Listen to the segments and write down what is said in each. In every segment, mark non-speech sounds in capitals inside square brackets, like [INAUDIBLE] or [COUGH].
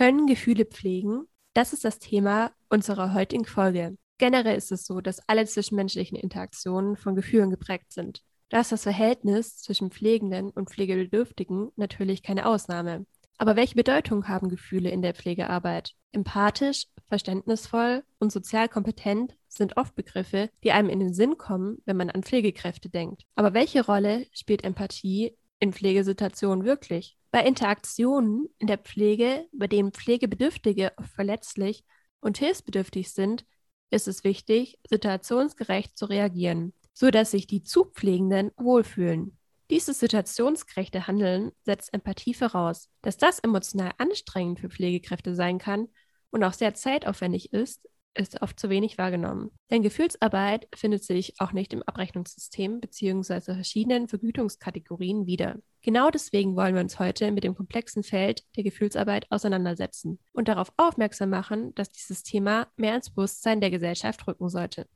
Können Gefühle pflegen? Das ist das Thema unserer heutigen Folge. Generell ist es so, dass alle zwischenmenschlichen Interaktionen von Gefühlen geprägt sind. Da ist das Verhältnis zwischen Pflegenden und Pflegebedürftigen natürlich keine Ausnahme. Aber welche Bedeutung haben Gefühle in der Pflegearbeit? Empathisch, verständnisvoll und sozial kompetent sind oft Begriffe, die einem in den Sinn kommen, wenn man an Pflegekräfte denkt. Aber welche Rolle spielt Empathie in Pflegesituationen wirklich? Bei Interaktionen in der Pflege, bei denen Pflegebedürftige verletzlich und hilfsbedürftig sind, ist es wichtig, situationsgerecht zu reagieren, sodass sich die Zupflegenden wohlfühlen. Dieses situationsgerechte Handeln setzt Empathie voraus. Dass das emotional anstrengend für Pflegekräfte sein kann und auch sehr zeitaufwendig ist, ist oft zu wenig wahrgenommen. Denn Gefühlsarbeit findet sich auch nicht im Abrechnungssystem bzw. verschiedenen Vergütungskategorien wieder. Genau deswegen wollen wir uns heute mit dem komplexen Feld der Gefühlsarbeit auseinandersetzen und darauf aufmerksam machen, dass dieses Thema mehr ins Bewusstsein der Gesellschaft rücken sollte.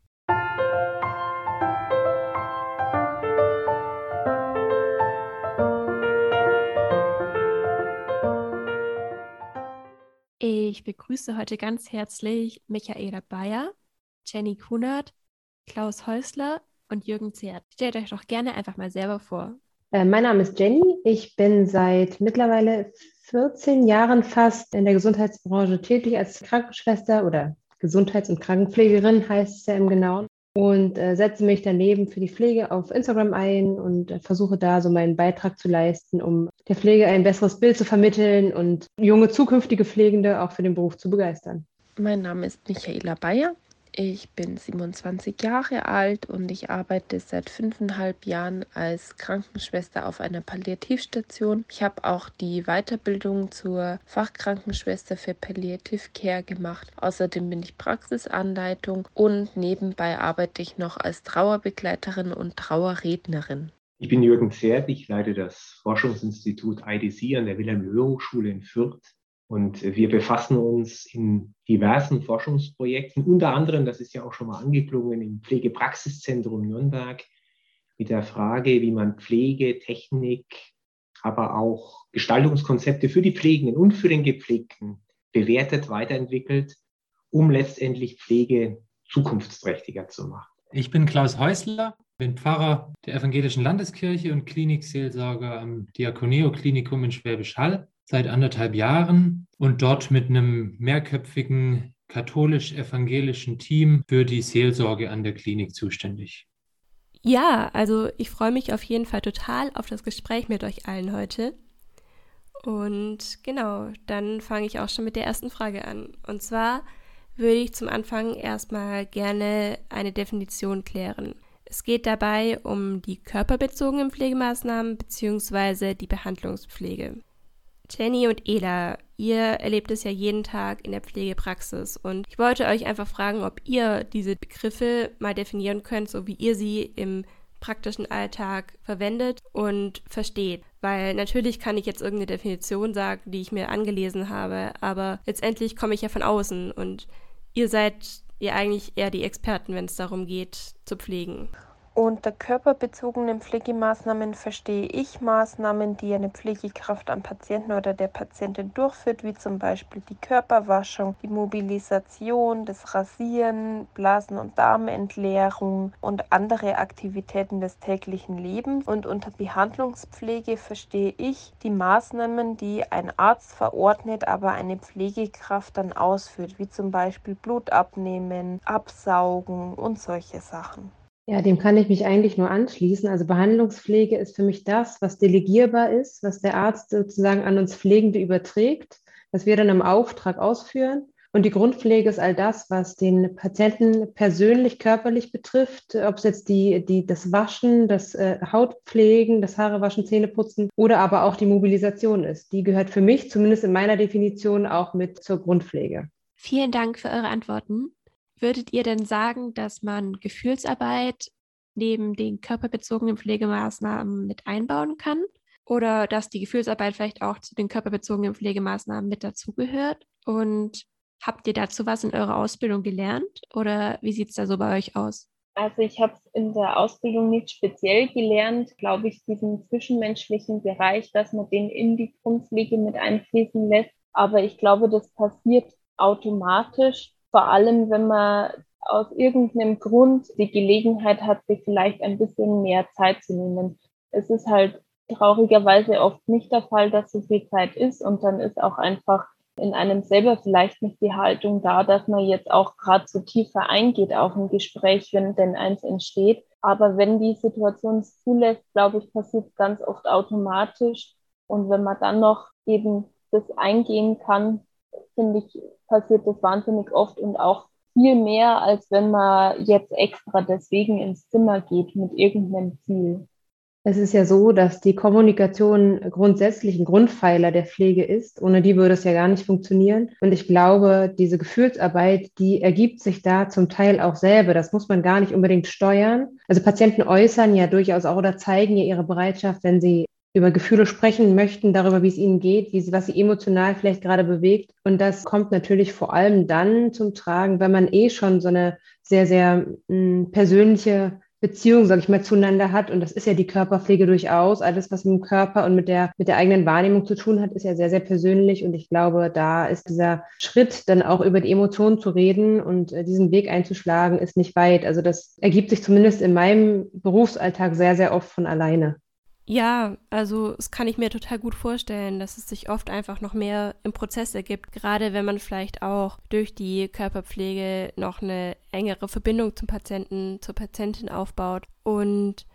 Ich begrüße heute ganz herzlich Michaela Bayer, Jenny Kunert, Klaus Häusler und Jürgen Zert. Stellt euch doch gerne einfach mal selber vor. Äh, mein Name ist Jenny. Ich bin seit mittlerweile 14 Jahren fast in der Gesundheitsbranche tätig als Krankenschwester oder Gesundheits- und Krankenpflegerin heißt es ja im Genauen und äh, setze mich daneben für die Pflege auf Instagram ein und äh, versuche da so meinen Beitrag zu leisten, um der Pflege ein besseres Bild zu vermitteln und junge zukünftige Pflegende auch für den Beruf zu begeistern. Mein Name ist Michaela Bayer. Ich bin 27 Jahre alt und ich arbeite seit fünfeinhalb Jahren als Krankenschwester auf einer Palliativstation. Ich habe auch die Weiterbildung zur Fachkrankenschwester für Palliative Care gemacht. Außerdem bin ich Praxisanleitung und nebenbei arbeite ich noch als Trauerbegleiterin und Trauerrednerin. Ich bin Jürgen Zert, ich leite das Forschungsinstitut IDC an der Wilhelm-Löhr-Hochschule in Fürth und wir befassen uns in diversen Forschungsprojekten, unter anderem, das ist ja auch schon mal angeklungen, im Pflegepraxiszentrum Nürnberg mit der Frage, wie man Pflege, Technik, aber auch Gestaltungskonzepte für die Pflegenden und für den Gepflegten bewertet, weiterentwickelt, um letztendlich Pflege zukunftsträchtiger zu machen. Ich bin Klaus Häusler, bin Pfarrer der Evangelischen Landeskirche und Klinikseelsorger am Diakoneo-Klinikum in Schwäbisch Hall seit anderthalb Jahren und dort mit einem mehrköpfigen katholisch-evangelischen Team für die Seelsorge an der Klinik zuständig. Ja, also ich freue mich auf jeden Fall total auf das Gespräch mit euch allen heute. Und genau, dann fange ich auch schon mit der ersten Frage an. Und zwar würde ich zum Anfang erstmal gerne eine Definition klären. Es geht dabei um die körperbezogenen Pflegemaßnahmen bzw. die Behandlungspflege. Jenny und Ela, ihr erlebt es ja jeden Tag in der Pflegepraxis und ich wollte euch einfach fragen, ob ihr diese Begriffe mal definieren könnt, so wie ihr sie im praktischen Alltag verwendet und versteht. Weil natürlich kann ich jetzt irgendeine Definition sagen, die ich mir angelesen habe, aber letztendlich komme ich ja von außen und ihr seid ja eigentlich eher die Experten, wenn es darum geht, zu pflegen. Unter körperbezogenen Pflegemaßnahmen verstehe ich Maßnahmen, die eine Pflegekraft am Patienten oder der Patientin durchführt, wie zum Beispiel die Körperwaschung, die Mobilisation, das Rasieren, Blasen- und Darmentleerung und andere Aktivitäten des täglichen Lebens. Und unter Behandlungspflege verstehe ich die Maßnahmen, die ein Arzt verordnet, aber eine Pflegekraft dann ausführt, wie zum Beispiel Blut abnehmen, absaugen und solche Sachen. Ja, dem kann ich mich eigentlich nur anschließen. Also Behandlungspflege ist für mich das, was delegierbar ist, was der Arzt sozusagen an uns Pflegende überträgt, was wir dann im Auftrag ausführen. Und die Grundpflege ist all das, was den Patienten persönlich, körperlich betrifft, ob es jetzt die, die, das Waschen, das äh, Hautpflegen, das Haarewaschen, Zähneputzen oder aber auch die Mobilisation ist. Die gehört für mich, zumindest in meiner Definition, auch mit zur Grundpflege. Vielen Dank für eure Antworten. Würdet ihr denn sagen, dass man Gefühlsarbeit neben den körperbezogenen Pflegemaßnahmen mit einbauen kann? Oder dass die Gefühlsarbeit vielleicht auch zu den körperbezogenen Pflegemaßnahmen mit dazugehört? Und habt ihr dazu was in eurer Ausbildung gelernt? Oder wie sieht es da so bei euch aus? Also ich habe es in der Ausbildung nicht speziell gelernt, glaube ich, diesen zwischenmenschlichen Bereich, dass man den in die Grundpflege mit einfließen lässt, Aber ich glaube, das passiert automatisch, vor allem wenn man aus irgendeinem Grund die Gelegenheit hat, sich vielleicht ein bisschen mehr Zeit zu nehmen. Es ist halt traurigerweise oft nicht der Fall, dass so viel Zeit ist und dann ist auch einfach in einem selber vielleicht nicht die Haltung da, dass man jetzt auch gerade so tiefer eingeht auf ein Gespräch, wenn denn eins entsteht. Aber wenn die Situation es zulässt, glaube ich, passiert es ganz oft automatisch. Und wenn man dann noch eben das eingehen kann, finde ich, passiert das wahnsinnig oft und auch viel mehr, als wenn man jetzt extra deswegen ins Zimmer geht mit irgendeinem Ziel. Es ist ja so, dass die Kommunikation grundsätzlich ein Grundpfeiler der Pflege ist. Ohne die würde es ja gar nicht funktionieren. Und ich glaube, diese Gefühlsarbeit, die ergibt sich da zum Teil auch selber. Das muss man gar nicht unbedingt steuern. Also Patienten äußern ja durchaus auch oder zeigen ja ihre Bereitschaft, wenn sie über Gefühle sprechen möchten, darüber, wie es ihnen geht, wie sie, was sie emotional vielleicht gerade bewegt. Und das kommt natürlich vor allem dann zum Tragen, wenn man eh schon so eine sehr, sehr mh, hm, persönliche Beziehung, sage ich mal, zueinander hat. Und das ist ja die Körperpflege durchaus. Alles, was mit dem Körper und mit der, mit der eigenen Wahrnehmung zu tun hat, ist ja sehr, sehr persönlich. Und ich glaube, da ist dieser Schritt, dann auch über die Emotionen zu reden und äh, diesen Weg einzuschlagen, ist nicht weit. Also das ergibt sich zumindest in meinem Berufsalltag sehr, sehr oft von alleine. Ja, also das kann ich mir total gut vorstellen, dass es sich oft einfach noch mehr im Prozess ergibt, gerade wenn man vielleicht auch durch die Körperpflege noch eine engere Verbindung zum Patienten, zur Patientin aufbaut. Und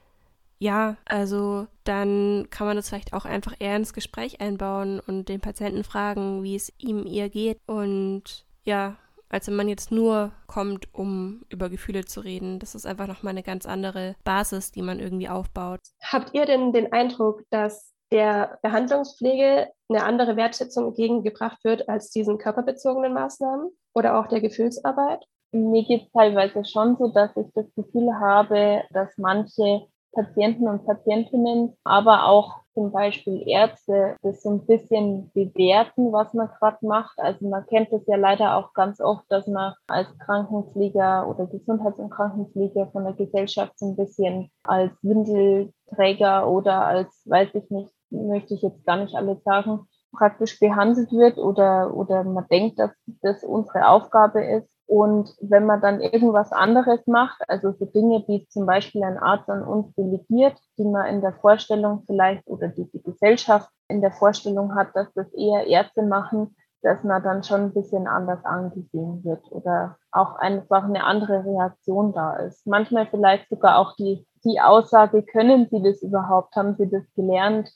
ja, also dann kann man das vielleicht auch einfach eher ins Gespräch einbauen und den Patienten fragen, wie es ihm ihr geht. Und ja, als wenn man jetzt nur kommt, um über Gefühle zu reden. Das ist einfach nochmal eine ganz andere Basis, die man irgendwie aufbaut. Habt ihr denn den Eindruck, dass der Behandlungspflege eine andere Wertschätzung entgegengebracht wird als diesen körperbezogenen Maßnahmen oder auch der Gefühlsarbeit? Mir geht es teilweise schon so, dass ich das Gefühl habe, dass manche Patienten und Patientinnen, aber auch zum Beispiel Ärzte das so ein bisschen bewerten, was man gerade macht. Also man kennt es ja leider auch ganz oft, dass man als Krankenpfleger oder Gesundheits- und Krankenpfleger von der Gesellschaft so ein bisschen als Windelträger oder als, weiß ich nicht, möchte ich jetzt gar nicht alle sagen, praktisch behandelt wird oder, oder man denkt, dass das unsere Aufgabe ist. Und wenn man dann irgendwas anderes macht, also so Dinge, die zum Beispiel ein Arzt an uns delegiert, die man in der Vorstellung vielleicht oder die die Gesellschaft in der Vorstellung hat, dass das eher Ärzte machen, dass man dann schon ein bisschen anders angesehen wird oder auch einfach eine andere Reaktion da ist. Manchmal vielleicht sogar auch die, die Aussage, können Sie das überhaupt? Haben Sie das gelernt?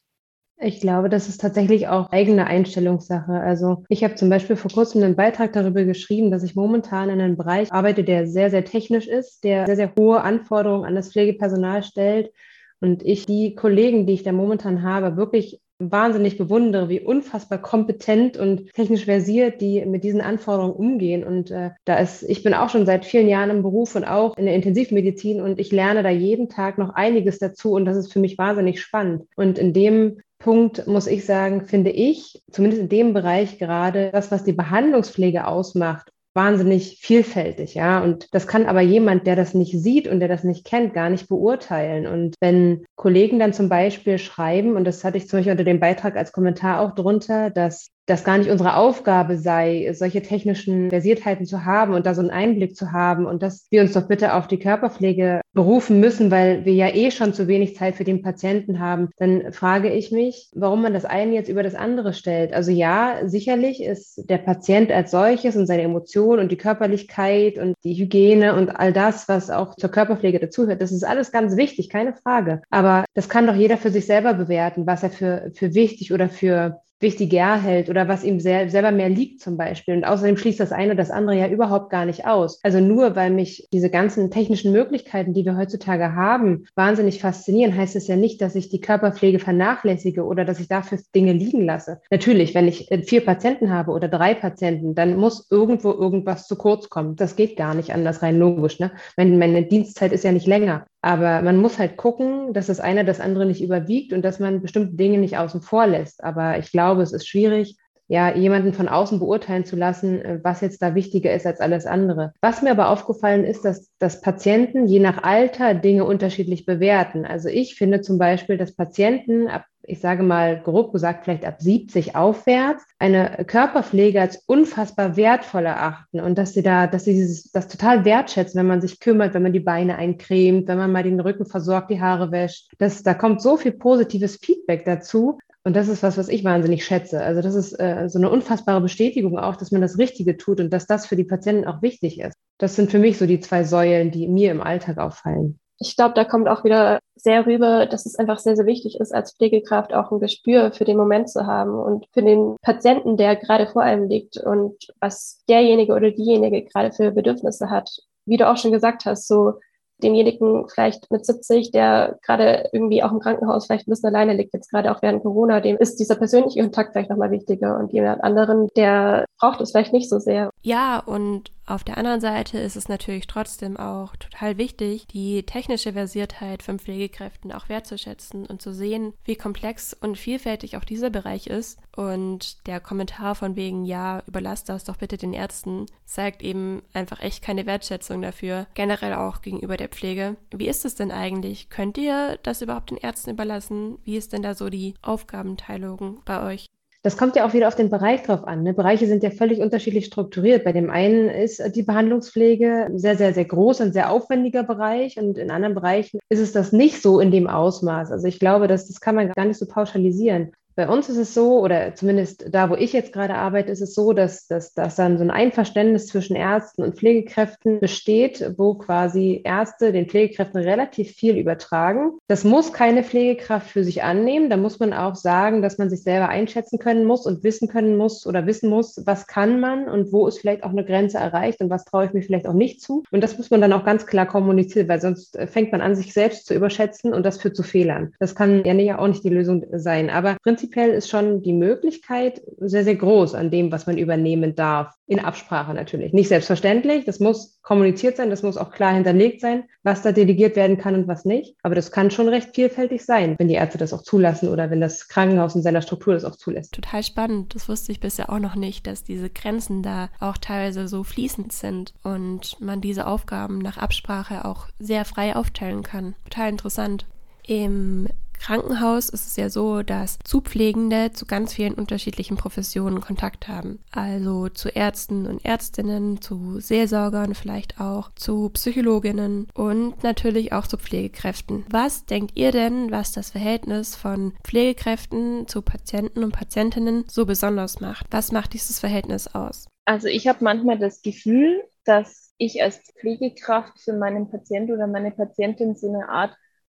Ich glaube, das ist tatsächlich auch eigene Einstellungssache. Also ich habe zum Beispiel vor kurzem einen Beitrag darüber geschrieben, dass ich momentan in einem Bereich arbeite, der sehr, sehr technisch ist, der sehr, sehr hohe Anforderungen an das Pflegepersonal stellt. Und ich die Kollegen, die ich da momentan habe, wirklich wahnsinnig bewundere, wie unfassbar kompetent und technisch versiert die mit diesen Anforderungen umgehen. Und äh, da ist, ich bin auch schon seit vielen Jahren im Beruf und auch in der Intensivmedizin und ich lerne da jeden Tag noch einiges dazu und das ist für mich wahnsinnig spannend. Und in dem Punkt muss ich sagen, finde ich, zumindest in dem Bereich gerade, das, was die Behandlungspflege ausmacht, wahnsinnig vielfältig, ja. Und das kann aber jemand, der das nicht sieht und der das nicht kennt, gar nicht beurteilen. Und wenn Kollegen dann zum Beispiel schreiben, und das hatte ich zum Beispiel unter dem Beitrag als Kommentar auch drunter, dass das gar nicht unsere Aufgabe sei, solche technischen Versiertheiten zu haben und da so einen Einblick zu haben und dass wir uns doch bitte auf die Körperpflege berufen müssen, weil wir ja eh schon zu wenig Zeit für den Patienten haben, dann frage ich mich, warum man das eine jetzt über das andere stellt. Also ja, sicherlich ist der Patient als solches und seine Emotionen und die Körperlichkeit und die Hygiene und all das, was auch zur Körperpflege dazugehört, das ist alles ganz wichtig, keine Frage. Aber das kann doch jeder für sich selber bewerten, was er für, für wichtig oder für wichtiger hält oder was ihm sel selber mehr liegt zum Beispiel. Und außerdem schließt das eine das andere ja überhaupt gar nicht aus. Also nur weil mich diese ganzen technischen Möglichkeiten, die wir heutzutage haben, wahnsinnig faszinieren, heißt es ja nicht, dass ich die Körperpflege vernachlässige oder dass ich dafür Dinge liegen lasse. Natürlich, wenn ich äh, vier Patienten habe oder drei Patienten, dann muss irgendwo irgendwas zu kurz kommen. Das geht gar nicht anders, rein logisch. Ne? Meine, meine Dienstzeit ist ja nicht länger. Aber man muss halt gucken, dass das eine das andere nicht überwiegt und dass man bestimmte Dinge nicht außen vor lässt. Aber ich glaube, es ist schwierig, ja, jemanden von außen beurteilen zu lassen, äh, was jetzt da wichtiger ist als alles andere. Was mir aber aufgefallen ist, dass, dass Patienten je nach Alter Dinge unterschiedlich bewerten. Also ich finde zum Beispiel, dass Patienten ab ich sage mal grob gesagt, vielleicht ab 70 aufwärts, eine Körperpflege als unfassbar wertvoll erachten und dass sie da, dass sie dieses, das total wertschätzen, wenn man sich kümmert, wenn man die Beine eincremt, wenn man mal den Rücken versorgt, die Haare wäscht. Das, da kommt so viel positives Feedback dazu. Und das ist was, was ich wahnsinnig schätze. Also das ist äh, so eine unfassbare Bestätigung auch, dass man das Richtige tut und dass das für die Patienten auch wichtig ist. Das sind für mich so die zwei Säulen, die mir im Alltag auffallen ich glaube, da kommt auch wieder sehr rüber, dass es einfach sehr, sehr wichtig ist, als Pflegekraft auch ein Gespür für den Moment zu haben und für den Patienten, der gerade vor einem liegt und was derjenige oder diejenige gerade für Bedürfnisse hat. Wie du auch schon gesagt hast, so denjenigen vielleicht mit 70, der gerade irgendwie auch im Krankenhaus vielleicht ein bisschen alleine liegt, jetzt gerade auch während Corona, dem ist dieser persönliche Kontakt vielleicht nochmal wichtiger und jemand anderen, der braucht es vielleicht nicht so sehr. Ja, und auf der anderen Seite ist es natürlich trotzdem auch total wichtig, die technische Versiertheit von Pflegekräften auch wertzuschätzen und zu sehen, wie komplex und vielfältig auch dieser Bereich ist. Und der Kommentar von wegen, ja, überlasst das doch bitte den Ärzten, zeigt eben einfach echt keine Wertschätzung dafür, generell auch gegenüber der Pflege. Wie ist es denn eigentlich? Könnt ihr das überhaupt den Ärzten überlassen? Wie ist denn da so die Aufgabenteilung bei euch? Das kommt ja auch wieder auf den Bereich drauf an. Ne? Bereiche sind ja völlig unterschiedlich strukturiert. Bei dem einen ist die Behandlungspflege sehr, sehr, sehr groß und sehr aufwendiger Bereich und in anderen Bereichen ist es das nicht so in dem Ausmaß. Also ich glaube, dass, das kann man gar nicht so pauschalisieren. Bei uns ist es so, oder zumindest da, wo ich jetzt gerade arbeite, ist es so, dass, dass, dass dann so ein Einverständnis zwischen Ärzten und Pflegekräften besteht, wo quasi Ärzte den Pflegekräften relativ viel übertragen. Das muss keine Pflegekraft für sich annehmen. Da muss man auch sagen, dass man sich selber einschätzen können muss und wissen können muss oder wissen muss, was kann man und wo ist vielleicht auch eine Grenze erreicht und was traue ich mir vielleicht auch nicht zu. Und das muss man dann auch ganz klar kommunizieren, weil sonst fängt man an, sich selbst zu überschätzen und das führt zu Fehlern. Das kann ja auch nicht die Lösung sein. Aber prinzipiell ist schon die Möglichkeit sehr, sehr groß an dem, was man übernehmen darf. In Absprache natürlich. Nicht selbstverständlich. Das muss kommuniziert sein. Das muss auch klar hinterlegt sein, was da delegiert werden kann und was nicht. Aber das kann schon recht vielfältig sein, wenn die Ärzte das auch zulassen oder wenn das Krankenhaus in seiner Struktur das auch zulässt. Total spannend. Das wusste ich bisher auch noch nicht, dass diese Grenzen da auch teilweise so fließend sind und man diese Aufgaben nach Absprache auch sehr frei aufteilen kann. Total interessant. Im Krankenhaus ist es ja so, dass Zupflegende zu ganz vielen unterschiedlichen Professionen Kontakt haben. Also zu Ärzten und Ärztinnen, zu Seelsorgern vielleicht auch, zu Psychologinnen und natürlich auch zu Pflegekräften. Was denkt ihr denn, was das Verhältnis von Pflegekräften zu Patienten und Patientinnen so besonders macht? Was macht dieses Verhältnis aus? Also ich habe manchmal das Gefühl, dass ich als Pflegekraft für meinen Patienten oder meine Patientin so eine Art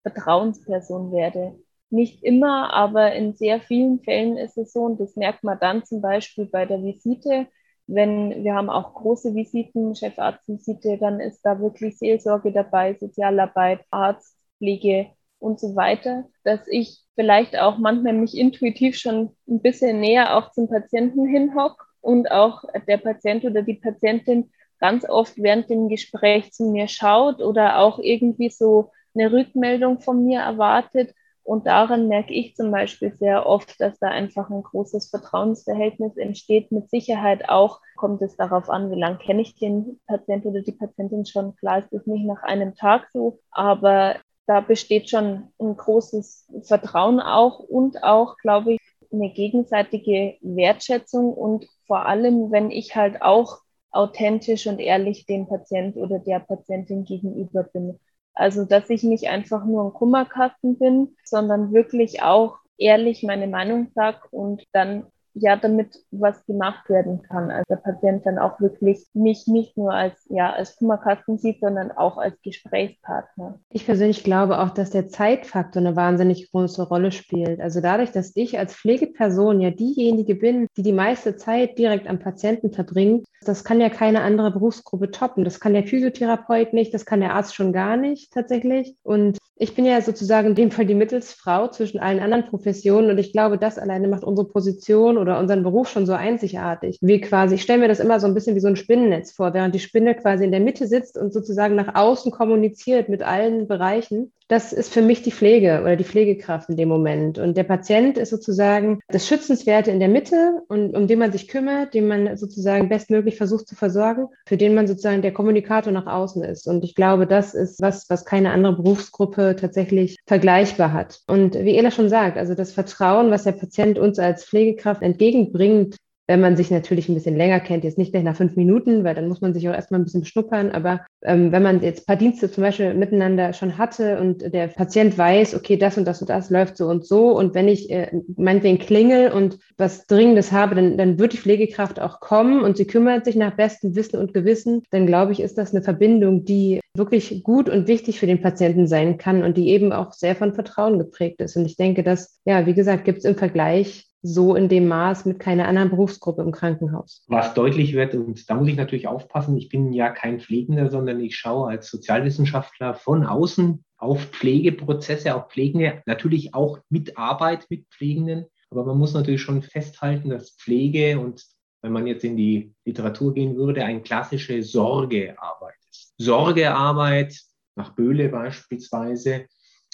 Vertrauensperson werde. Nicht immer, aber in sehr vielen Fällen ist es so und das merkt man dann zum Beispiel bei der Visite. Wenn wir haben auch große Visiten, Chefarztvisite, dann ist da wirklich Seelsorge dabei, Sozialarbeit, Arzt, Pflege und so weiter, dass ich vielleicht auch manchmal mich intuitiv schon ein bisschen näher auch zum Patienten hinhock und auch der Patient oder die Patientin ganz oft während dem Gespräch zu mir schaut oder auch irgendwie so eine Rückmeldung von mir erwartet. Und daran merke ich zum Beispiel sehr oft, dass da einfach ein großes Vertrauensverhältnis entsteht. Mit Sicherheit auch kommt es darauf an, wie lange kenne ich den Patienten oder die Patientin schon. Klar ist es nicht nach einem Tag so, aber da besteht schon ein großes Vertrauen auch und auch, glaube ich, eine gegenseitige Wertschätzung und vor allem, wenn ich halt auch authentisch und ehrlich dem Patient oder der Patientin gegenüber bin. Also, dass ich nicht einfach nur ein Kummerkasten bin, sondern wirklich auch ehrlich meine Meinung sage und dann ja, damit was gemacht werden kann. Also der Patient dann auch wirklich mich nicht nur als, ja, als Kummerkasten sieht, sondern auch als Gesprächspartner. Ich persönlich glaube auch, dass der Zeitfaktor eine wahnsinnig große Rolle spielt. Also dadurch, dass ich als Pflegeperson ja diejenige bin, die die meiste Zeit direkt am Patienten verbringt, das kann ja keine andere Berufsgruppe toppen. Das kann der Physiotherapeut nicht, das kann der Arzt schon gar nicht tatsächlich. Und ich bin ja sozusagen in dem Fall die Mittelsfrau zwischen allen anderen Professionen und ich glaube, das alleine macht unsere Position unseren Beruf schon so einzigartig. Wir quasi, ich stelle mir das immer so ein bisschen wie so ein Spinnennetz vor, während die Spinne quasi in der Mitte sitzt und sozusagen nach außen kommuniziert mit allen Bereichen das ist für mich die Pflege oder die Pflegekraft in dem Moment. Und der Patient ist sozusagen das Schützenswerte in der Mitte und um den man sich kümmert, den man sozusagen bestmöglich versucht zu versorgen, für den man sozusagen der Kommunikator nach außen ist. Und ich glaube, das ist was, was keine andere Berufsgruppe tatsächlich vergleichbar hat. Und wie Ela schon sagt, also das Vertrauen, was der Patient uns als Pflegekraft entgegenbringt, wenn man sich natürlich ein bisschen länger kennt, jetzt nicht gleich nach fünf Minuten, weil dann muss man sich auch erstmal ein bisschen beschnuppern, aber ähm, wenn man jetzt ein paar Dienste zum Beispiel miteinander schon hatte und der Patient weiß, okay, das und das und das läuft so und so und wenn ich äh, meinetwegen klingel und was Dringendes habe, dann, dann wird die Pflegekraft auch kommen und sie kümmert sich nach bestem Wissen und Gewissen, dann glaube ich, ist das eine Verbindung, die wirklich gut und wichtig für den Patienten sein kann und die eben auch sehr von Vertrauen geprägt ist. Und ich denke, dass, ja, wie gesagt, gibt es im Vergleich so in dem Maß mit keiner anderen Berufsgruppe im Krankenhaus. Was deutlich wird, und da muss ich natürlich aufpassen, ich bin ja kein Pflegender, sondern ich schaue als Sozialwissenschaftler von außen auf Pflegeprozesse, auf Pflegende, natürlich auch mit Arbeit mit Pflegenden. Aber man muss natürlich schon festhalten, dass Pflege und wenn man jetzt in die Literatur gehen würde, eine klassische Sorgearbeit ist. Sorgearbeit nach Böhle beispielsweise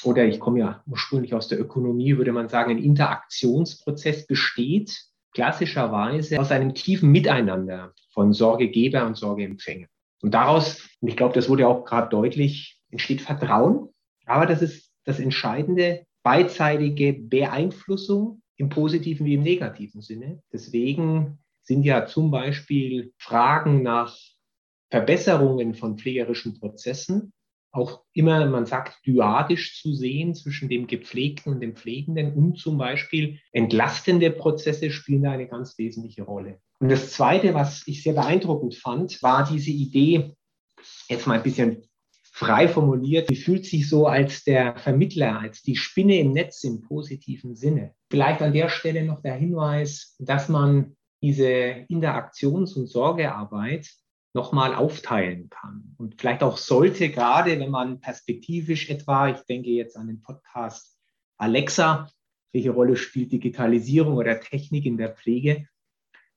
oder ich komme ja ursprünglich aus der Ökonomie, würde man sagen, ein Interaktionsprozess besteht klassischerweise aus einem tiefen Miteinander von Sorgegeber und Sorgeempfänger. Und daraus, und ich glaube, das wurde auch gerade deutlich, entsteht Vertrauen. Aber das ist das entscheidende, beidseitige Beeinflussung im positiven wie im negativen Sinne. Deswegen sind ja zum Beispiel Fragen nach Verbesserungen von pflegerischen Prozessen auch immer, man sagt, dyadisch zu sehen zwischen dem Gepflegten und dem Pflegenden und zum Beispiel entlastende Prozesse spielen da eine ganz wesentliche Rolle. Und das Zweite, was ich sehr beeindruckend fand, war diese Idee, jetzt mal ein bisschen frei formuliert, sie fühlt sich so als der Vermittler, als die Spinne im Netz im positiven Sinne. Vielleicht an der Stelle noch der Hinweis, dass man diese Interaktions- und Sorgearbeit nochmal aufteilen kann. Und vielleicht auch sollte, gerade wenn man perspektivisch etwa, ich denke jetzt an den Podcast Alexa, welche Rolle spielt Digitalisierung oder Technik in der Pflege,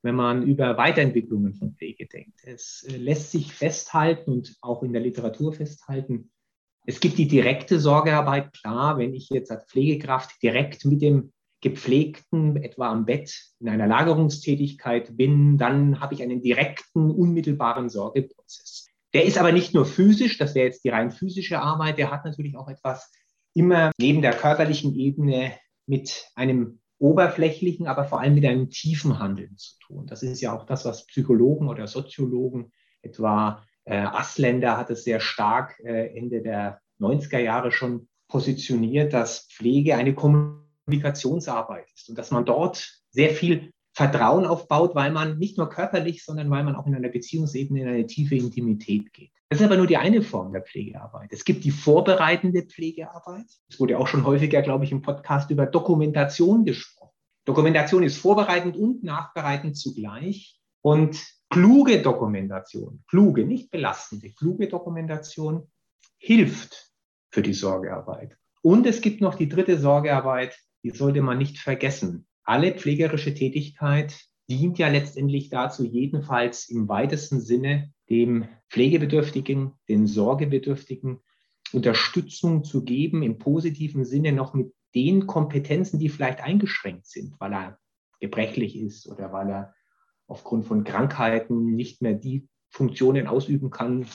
wenn man über Weiterentwicklungen von Pflege denkt. Es äh, lässt sich festhalten und auch in der Literatur festhalten, es gibt die direkte Sorgearbeit, klar, wenn ich jetzt als Pflegekraft direkt mit dem gepflegten, etwa am Bett, in einer Lagerungstätigkeit bin, dann habe ich einen direkten, unmittelbaren Sorgeprozess. Der ist aber nicht nur physisch, das wäre jetzt die rein physische Arbeit, der hat natürlich auch etwas immer neben der körperlichen Ebene mit einem oberflächlichen, aber vor allem mit einem tiefen Handeln zu tun. Das ist ja auch das, was Psychologen oder Soziologen, etwa äh, Asländer hat es sehr stark äh, Ende der 90er Jahre schon positioniert, dass Pflege eine Kommunikation Kommunikationsarbeit ist und dass man dort sehr viel Vertrauen aufbaut, weil man nicht nur körperlich, sondern weil man auch in einer Beziehungsebene in eine tiefe Intimität geht. Das ist aber nur die eine Form der Pflegearbeit. Es gibt die vorbereitende Pflegearbeit. Es wurde auch schon häufiger, glaube ich, im Podcast über Dokumentation gesprochen. Dokumentation ist vorbereitend und nachbereitend zugleich. Und kluge Dokumentation, kluge, nicht belastende, kluge Dokumentation hilft für die Sorgearbeit. Und es gibt noch die dritte Sorgearbeit, die sollte man nicht vergessen. Alle pflegerische Tätigkeit dient ja letztendlich dazu, jedenfalls im weitesten Sinne dem Pflegebedürftigen, den Sorgebedürftigen Unterstützung zu geben, im positiven Sinne noch mit den Kompetenzen, die vielleicht eingeschränkt sind, weil er gebrechlich ist oder weil er aufgrund von Krankheiten nicht mehr die Funktionen ausüben kann,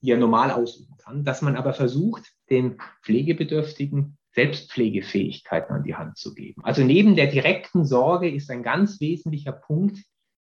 die er normal ausüben kann, dass man aber versucht, den Pflegebedürftigen Selbstpflegefähigkeiten an die Hand zu geben. Also neben der direkten Sorge ist ein ganz wesentlicher Punkt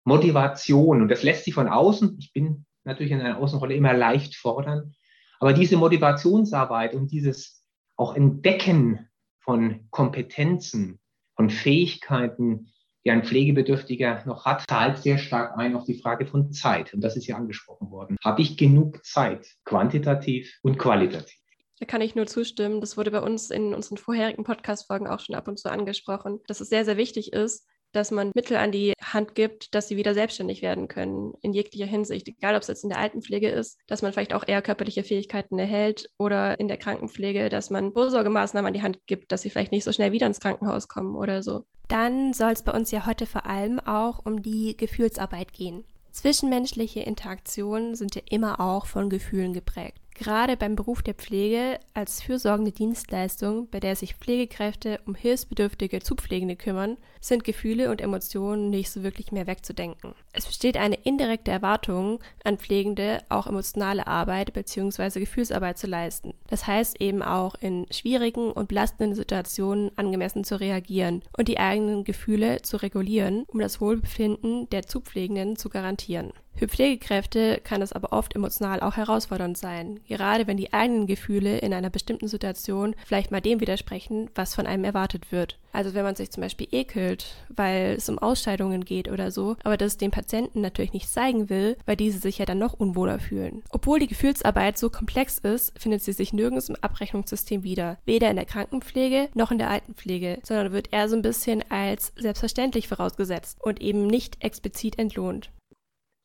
Motivation. Und das lässt sich von außen, ich bin natürlich in einer Außenrolle immer leicht fordern, aber diese Motivationsarbeit und dieses auch Entdecken von Kompetenzen, von Fähigkeiten, die ein Pflegebedürftiger noch hat, zahlt sehr stark ein auf die Frage von Zeit. Und das ist ja angesprochen worden. Habe ich genug Zeit, quantitativ und qualitativ? Da kann ich nur zustimmen. Das wurde bei uns in unseren vorherigen Podcast-Folgen auch schon ab und zu angesprochen, dass es sehr, sehr wichtig ist, dass man Mittel an die Hand gibt, dass sie wieder selbstständig werden können, in jeglicher Hinsicht, egal ob es jetzt in der Altenpflege ist, dass man vielleicht auch eher körperliche Fähigkeiten erhält oder in der Krankenpflege, dass man Vorsorgemaßnahmen an die Hand gibt, dass sie vielleicht nicht so schnell wieder ins Krankenhaus kommen oder so. Dann soll es bei uns ja heute vor allem auch um die Gefühlsarbeit gehen. Zwischenmenschliche Interaktionen sind ja immer auch von Gefühlen geprägt. Gerade beim Beruf der Pflege als fürsorgende Dienstleistung, bei der sich Pflegekräfte um hilfsbedürftige Zupflegende kümmern, sind Gefühle und Emotionen nicht so wirklich mehr wegzudenken. Es besteht eine indirekte Erwartung an Pflegende, auch emotionale Arbeit bzw. Gefühlsarbeit zu leisten. Das heißt eben auch in schwierigen und belastenden Situationen angemessen zu reagieren und die eigenen Gefühle zu regulieren, um das Wohlbefinden der Zupflegenden zu garantieren. Für Pflegekräfte kann es aber oft emotional auch herausfordernd sein, gerade wenn die eigenen Gefühle in einer bestimmten Situation vielleicht mal dem widersprechen, was von einem erwartet wird. Also wenn man sich zum Beispiel ekelt, weil es um Ausscheidungen geht oder so, aber das dem Patienten natürlich nicht zeigen will, weil diese sich ja dann noch unwohler fühlen. Obwohl die Gefühlsarbeit so komplex ist, findet sie sich nirgends im Abrechnungssystem wieder, weder in der Krankenpflege noch in der Altenpflege, sondern wird eher so ein bisschen als selbstverständlich vorausgesetzt und eben nicht explizit entlohnt.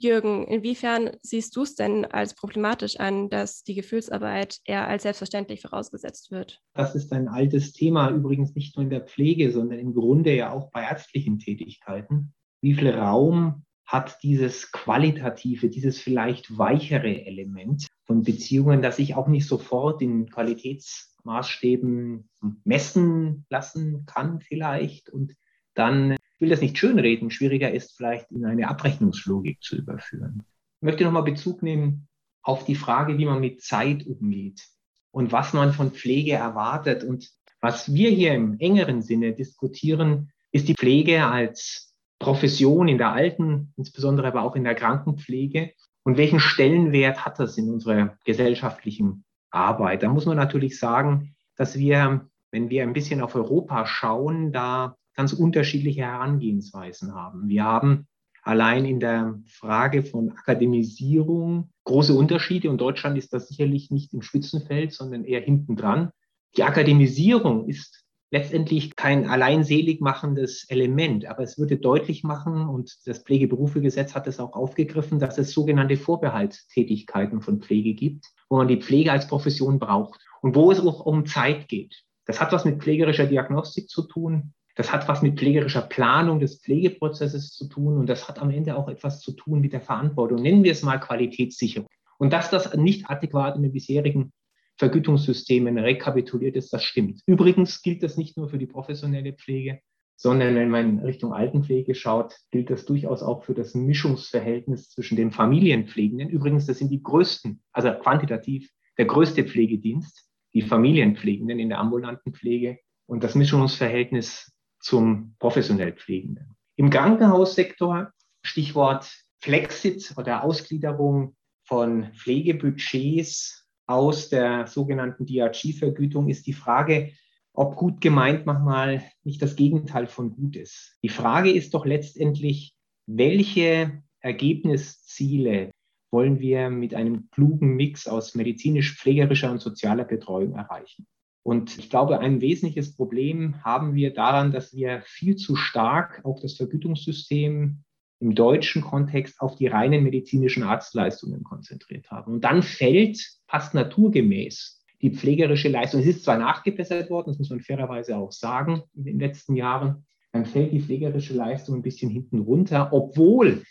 Jürgen, inwiefern siehst du es denn als problematisch an, dass die Gefühlsarbeit eher als selbstverständlich vorausgesetzt wird? Das ist ein altes Thema, übrigens nicht nur in der Pflege, sondern im Grunde ja auch bei ärztlichen Tätigkeiten. Wie viel Raum hat dieses qualitative, dieses vielleicht weichere Element von Beziehungen, das ich auch nicht sofort in Qualitätsmaßstäben messen lassen kann vielleicht und dann ich will das nicht schönreden, schwieriger ist vielleicht in eine Abrechnungslogik zu überführen. Ich möchte nochmal Bezug nehmen auf die Frage, wie man mit Zeit umgeht und was man von Pflege erwartet. Und was wir hier im engeren Sinne diskutieren, ist die Pflege als Profession in der Alten, insbesondere aber auch in der Krankenpflege. Und welchen Stellenwert hat das in unserer gesellschaftlichen Arbeit? Da muss man natürlich sagen, dass wir, wenn wir ein bisschen auf Europa schauen, da ganz unterschiedliche Herangehensweisen haben. Wir haben allein in der Frage von Akademisierung große Unterschiede und Deutschland ist das sicherlich nicht im Spitzenfeld, sondern eher hinten dran. Die Akademisierung ist letztendlich kein allein selig machendes Element, aber es würde deutlich machen, und das Pflegeberufegesetz hat es auch aufgegriffen, dass es sogenannte Vorbehaltstätigkeiten von Pflege gibt, wo man die Pflege als Profession braucht und wo es auch um Zeit geht. Das hat was mit pflegerischer Diagnostik zu tun. Das hat was mit pflegerischer Planung des Pflegeprozesses zu tun und das hat am Ende auch etwas zu tun mit der Verantwortung. Nennen wir es mal Qualitätssicherung. Und dass das nicht adäquat in den bisherigen Vergütungssystemen rekapituliert ist, das stimmt. Übrigens gilt das nicht nur für die professionelle Pflege, sondern wenn man Richtung Altenpflege schaut, gilt das durchaus auch für das Mischungsverhältnis zwischen den Familienpflegenden. Übrigens, das sind die größten, also quantitativ der größte Pflegedienst, die Familienpflegenden in der ambulanten Pflege. Und das Mischungsverhältnis zum professionell Pflegenden. Im Krankenhaussektor, Stichwort Flexit oder Ausgliederung von Pflegebudgets aus der sogenannten DRG-Vergütung, ist die Frage, ob gut gemeint manchmal nicht das Gegenteil von gut ist. Die Frage ist doch letztendlich, welche Ergebnisziele wollen wir mit einem klugen Mix aus medizinisch-pflegerischer und sozialer Betreuung erreichen? Und ich glaube, ein wesentliches Problem haben wir daran, dass wir viel zu stark auch das Vergütungssystem im deutschen Kontext auf die reinen medizinischen Arztleistungen konzentriert haben. Und dann fällt fast naturgemäß die pflegerische Leistung. Es ist zwar nachgebessert worden, das muss man fairerweise auch sagen, in den letzten Jahren, dann fällt die pflegerische Leistung ein bisschen hinten runter, obwohl,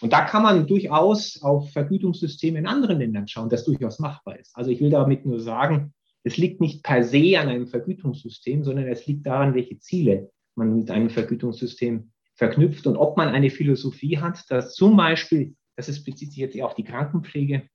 und da kann man durchaus auf Vergütungssysteme in anderen Ländern schauen, das durchaus machbar ist. Also ich will damit nur sagen, es liegt nicht per se an einem Vergütungssystem, sondern es liegt daran, welche Ziele man mit einem Vergütungssystem verknüpft und ob man eine Philosophie hat, dass zum Beispiel, das ist, bezieht sich jetzt eher auf die Krankenpflege,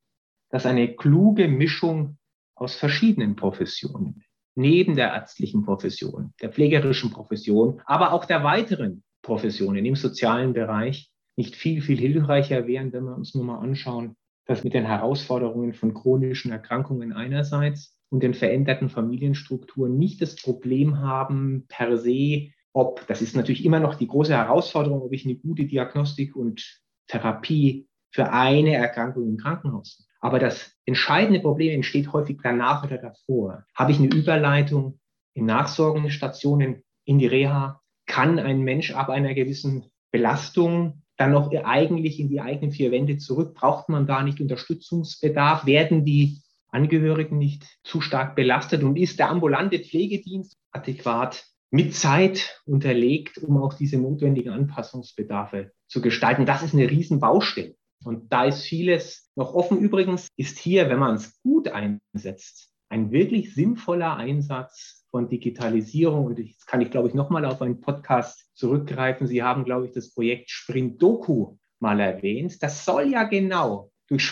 dass eine kluge Mischung aus verschiedenen Professionen, neben der ärztlichen Profession, der pflegerischen Profession, aber auch der weiteren Professionen im sozialen Bereich nicht viel, viel hilfreicher wären, wenn wir uns nur mal anschauen, dass mit den Herausforderungen von chronischen Erkrankungen einerseits und den veränderten Familienstrukturen nicht das Problem haben, per se, ob, das ist natürlich immer noch die große Herausforderung, ob ich eine gute Diagnostik und Therapie für eine Erkrankung im Krankenhaus. Aber das entscheidende Problem entsteht häufig danach oder davor. Habe ich eine Überleitung in Nachsorgestationen in die Reha? Kann ein Mensch ab einer gewissen Belastung dann noch eigentlich in die eigenen vier Wände zurück? Braucht man da nicht Unterstützungsbedarf? Werden die Angehörigen nicht zu stark belastet und ist der ambulante Pflegedienst adäquat mit Zeit unterlegt, um auch diese notwendigen Anpassungsbedarfe zu gestalten. Das ist eine Riesenbaustelle. Und da ist vieles noch offen. Übrigens ist hier, wenn man es gut einsetzt, ein wirklich sinnvoller Einsatz von Digitalisierung. Und jetzt kann ich, glaube ich, nochmal auf einen Podcast zurückgreifen. Sie haben, glaube ich, das Projekt Sprint Doku mal erwähnt. Das soll ja genau durch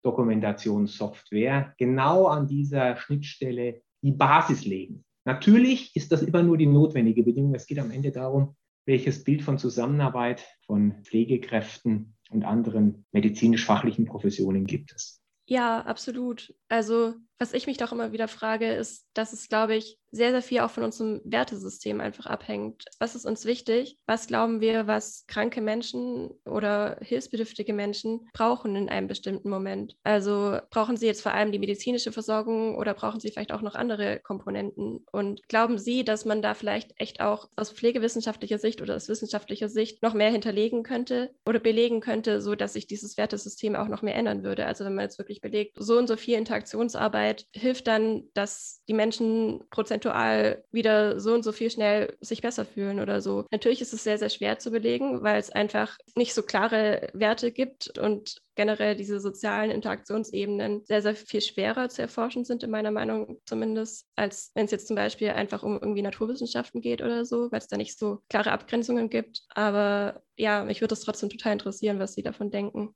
Spracherkennungsdokumentationssoftware genau an dieser Schnittstelle die Basis legen. Natürlich ist das immer nur die notwendige Bedingung. Es geht am Ende darum, welches Bild von Zusammenarbeit von Pflegekräften und anderen medizinisch-fachlichen Professionen gibt es. Ja, absolut. Also was ich mich doch immer wieder frage, ist, dass es, glaube ich, sehr, sehr viel auch von unserem Wertesystem einfach abhängt. Was ist uns wichtig? Was glauben wir, was kranke Menschen oder hilfsbedürftige Menschen brauchen in einem bestimmten Moment? Also brauchen sie jetzt vor allem die medizinische Versorgung oder brauchen sie vielleicht auch noch andere Komponenten? Und glauben Sie, dass man da vielleicht echt auch aus pflegewissenschaftlicher Sicht oder aus wissenschaftlicher Sicht noch mehr hinterlegen könnte oder belegen könnte, so dass sich dieses Wertesystem auch noch mehr ändern würde? Also wenn man jetzt wirklich belegt, so und so viel Interaktionsarbeit Arbeit hilft dann, dass die Menschen prozentual wieder so und so viel schnell sich besser fühlen oder so. Natürlich ist es sehr, sehr schwer zu belegen, weil es einfach nicht so klare Werte gibt und generell diese sozialen Interaktionsebenen sehr, sehr viel schwerer zu erforschen sind, in meiner Meinung zumindest, als wenn es jetzt zum Beispiel einfach um irgendwie Naturwissenschaften geht oder so, weil es da nicht so klare Abgrenzungen gibt. Aber ja, mich würde es trotzdem total interessieren, was Sie davon denken.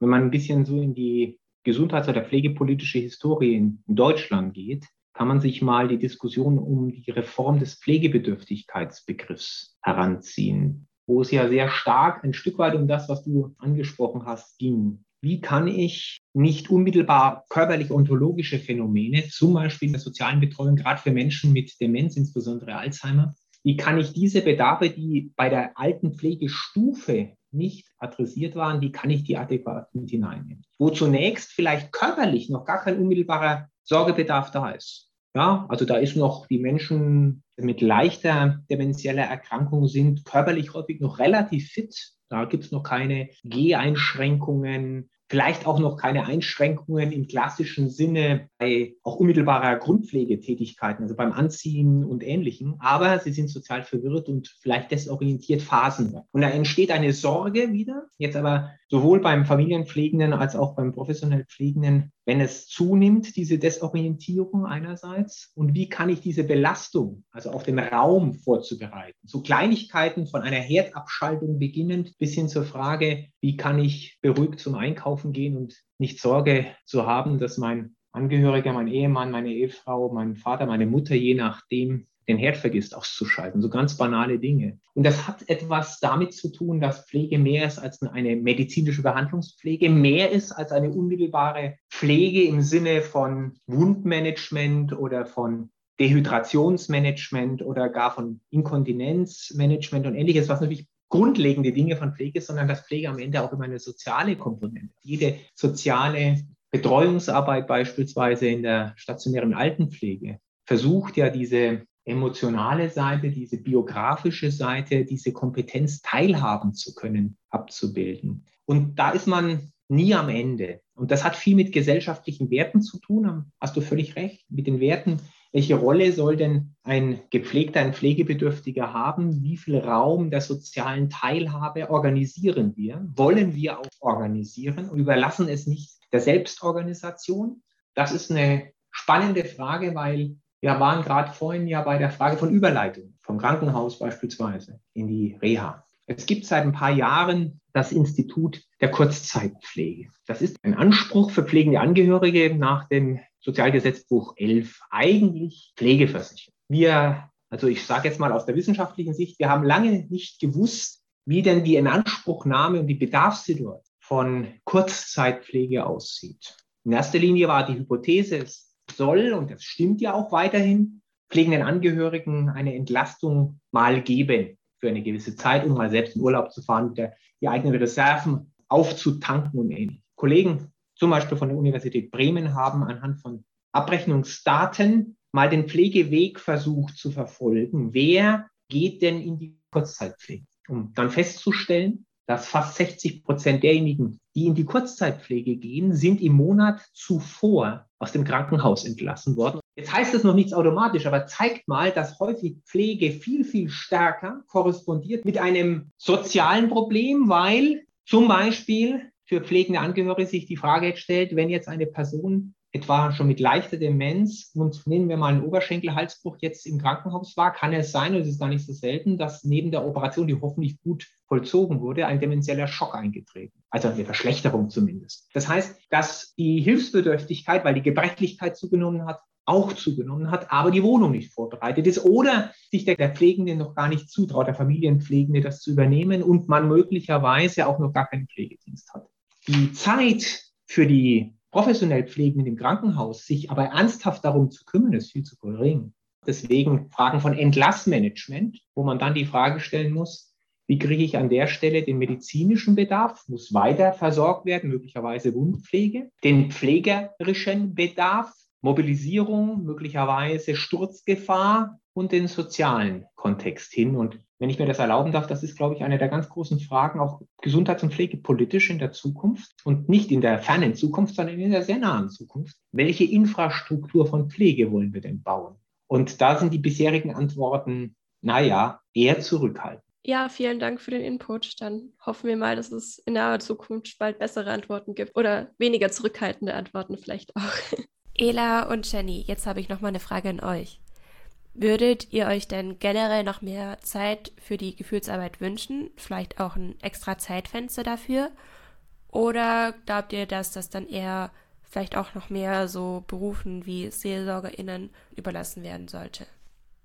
Wenn man ein bisschen so in die gesundheits- oder pflegepolitische Historie in Deutschland geht, kann man sich mal die Diskussion um die Reform des Pflegebedürftigkeitsbegriffs heranziehen, wo es ja sehr stark ein Stück weit um das, was du angesprochen hast, ging. Wie kann ich nicht unmittelbar körperlich-ontologische Phänomene, zum Beispiel in der sozialen Betreuung, gerade für Menschen mit Demenz, insbesondere Alzheimer, wie kann ich diese Bedarfe, die bei der alten Pflegestufe nicht adressiert waren, wie kann ich die adäquat mit hineinnehmen? Wo zunächst vielleicht körperlich noch gar kein unmittelbarer Sorgebedarf da ist. Ja, also da ist noch die Menschen mit leichter demenzieller Erkrankung sind körperlich häufig noch relativ fit. Da gibt es noch keine Geheinschränkungen, vielleicht auch noch keine Einschränkungen im klassischen Sinne bei auch unmittelbarer Grundpflegetätigkeiten, also beim Anziehen und Ähnlichem. Aber sie sind sozial verwirrt und vielleicht desorientiert Phasen. Und da entsteht eine Sorge wieder, jetzt aber sowohl beim Familienpflegenden als auch beim professionell Pflegenden, wenn es zunimmt, diese Desorientierung einerseits und wie kann ich diese Belastung, also auf den Raum vorzubereiten. So Kleinigkeiten von einer Herdabschaltung beginnend bis hin zur Frage, wie kann ich beruhigt zum Einkaufen gehen und nicht Sorge zu haben, dass mein Angehöriger, mein Ehemann, meine Ehefrau, mein Vater, meine Mutter, je nachdem, den Herd vergisst auszuschalten. So ganz banale Dinge. Und das hat etwas damit zu tun, dass Pflege mehr ist als eine medizinische Behandlungspflege, mehr ist als eine unmittelbare Pflege im Sinne von Wundmanagement oder von Dehydrationsmanagement oder gar von Inkontinenzmanagement und ähnliches, was natürlich grundlegende Dinge von Pflege ist, sondern dass Pflege am Ende auch immer eine soziale Komponente. Jede soziale Betreuungsarbeit beispielsweise in der stationären Altenpflege versucht ja diese emotionale Seite, diese biografische Seite, diese Kompetenz teilhaben zu können, abzubilden. Und da ist man nie am Ende. Und das hat viel mit gesellschaftlichen Werten zu tun, hast du völlig recht, mit den Werten. Welche Rolle soll denn ein gepflegter, ein Pflegebedürftiger haben? Wie viel Raum der sozialen Teilhabe organisieren wir? Wollen wir auch organisieren und überlassen es nicht der Selbstorganisation? Das ist eine spannende Frage, weil wir waren gerade vorhin ja bei der Frage von Überleitung vom Krankenhaus beispielsweise in die Reha. Es gibt seit ein paar Jahren das Institut der Kurzzeitpflege. Das ist ein Anspruch für pflegende Angehörige nach dem Sozialgesetzbuch 11, eigentlich Pflegeversicherung. Wir, also ich sage jetzt mal aus der wissenschaftlichen Sicht, wir haben lange nicht gewusst, wie denn die Inanspruchnahme und die Bedarfssituation von Kurzzeitpflege aussieht. In erster Linie war die Hypothese, es soll, und das stimmt ja auch weiterhin, pflegenden Angehörigen eine Entlastung mal geben für eine gewisse Zeit, um mal selbst in Urlaub zu fahren, die eigenen Reserven aufzutanken und ähnlich. Kollegen zum Beispiel von der Universität Bremen haben anhand von Abrechnungsdaten mal den Pflegeweg versucht zu verfolgen. Wer geht denn in die Kurzzeitpflege? Um dann festzustellen, dass fast 60 Prozent derjenigen, die in die Kurzzeitpflege gehen, sind im Monat zuvor aus dem Krankenhaus entlassen worden. Jetzt heißt es noch nichts automatisch, aber zeigt mal, dass häufig Pflege viel, viel stärker korrespondiert mit einem sozialen Problem, weil Zum Beispiel für pflegende Angehörige sich die Frage stellt, wenn jetzt eine Person etwa schon mit leichter Demenz und nehmen wir mal einen Oberschenkelhalsbruch jetzt im Krankenhaus war, kann es sein, und es ist gar nicht so selten, dass neben der Operation, die hoffentlich gut vollzogen wurde, ein demenzieller Schock eingetreten. Also eine Verschlechterung zumindest. Das heißt, dass die Hilfsbedürftigkeit, weil die Gebrechlichkeit zugenommen hat, auch zugenommen hat, aber die Wohnung nicht vorbereitet ist oder sich der, der Pflegende noch gar nicht zutraut, der Familienpflegende das zu übernehmen und man möglicherweise auch noch gar keinen Pflegedienst hat. Die Zeit für die professionell Pflegenden im Krankenhaus, sich aber ernsthaft darum zu kümmern, ist viel zu gering. Deswegen Fragen von Entlassmanagement, wo man dann die Frage stellen muss, wie kriege ich an der Stelle den medizinischen Bedarf, muss weiter versorgt werden, möglicherweise Wundpflege, den pflegerischen Bedarf, Mobilisierung, möglicherweise Sturzgefahr und den sozialen Kontext hin. Und wenn ich mir das erlauben darf, das ist, glaube ich, eine der ganz großen Fragen, auch gesundheits- und pflegepolitisch in der Zukunft und nicht in der fernen Zukunft, sondern in der sehr nahen Zukunft. Welche Infrastruktur von Pflege wollen wir denn bauen? Und da sind die bisherigen Antworten, naja, eher zurückhaltend. Ja, vielen Dank für den Input. Dann hoffen wir mal, dass es in naher Zukunft bald bessere Antworten gibt oder weniger zurückhaltende Antworten vielleicht auch. [LAUGHS] Ela und Jenny, jetzt habe ich noch mal eine Frage an euch. Würdet ihr euch denn generell noch mehr Zeit für die Gefühlsarbeit wünschen? Vielleicht auch ein extra Zeitfenster dafür? Oder glaubt ihr, dass das dann eher vielleicht auch noch mehr so Berufen wie SeelsorgerInnen überlassen werden sollte?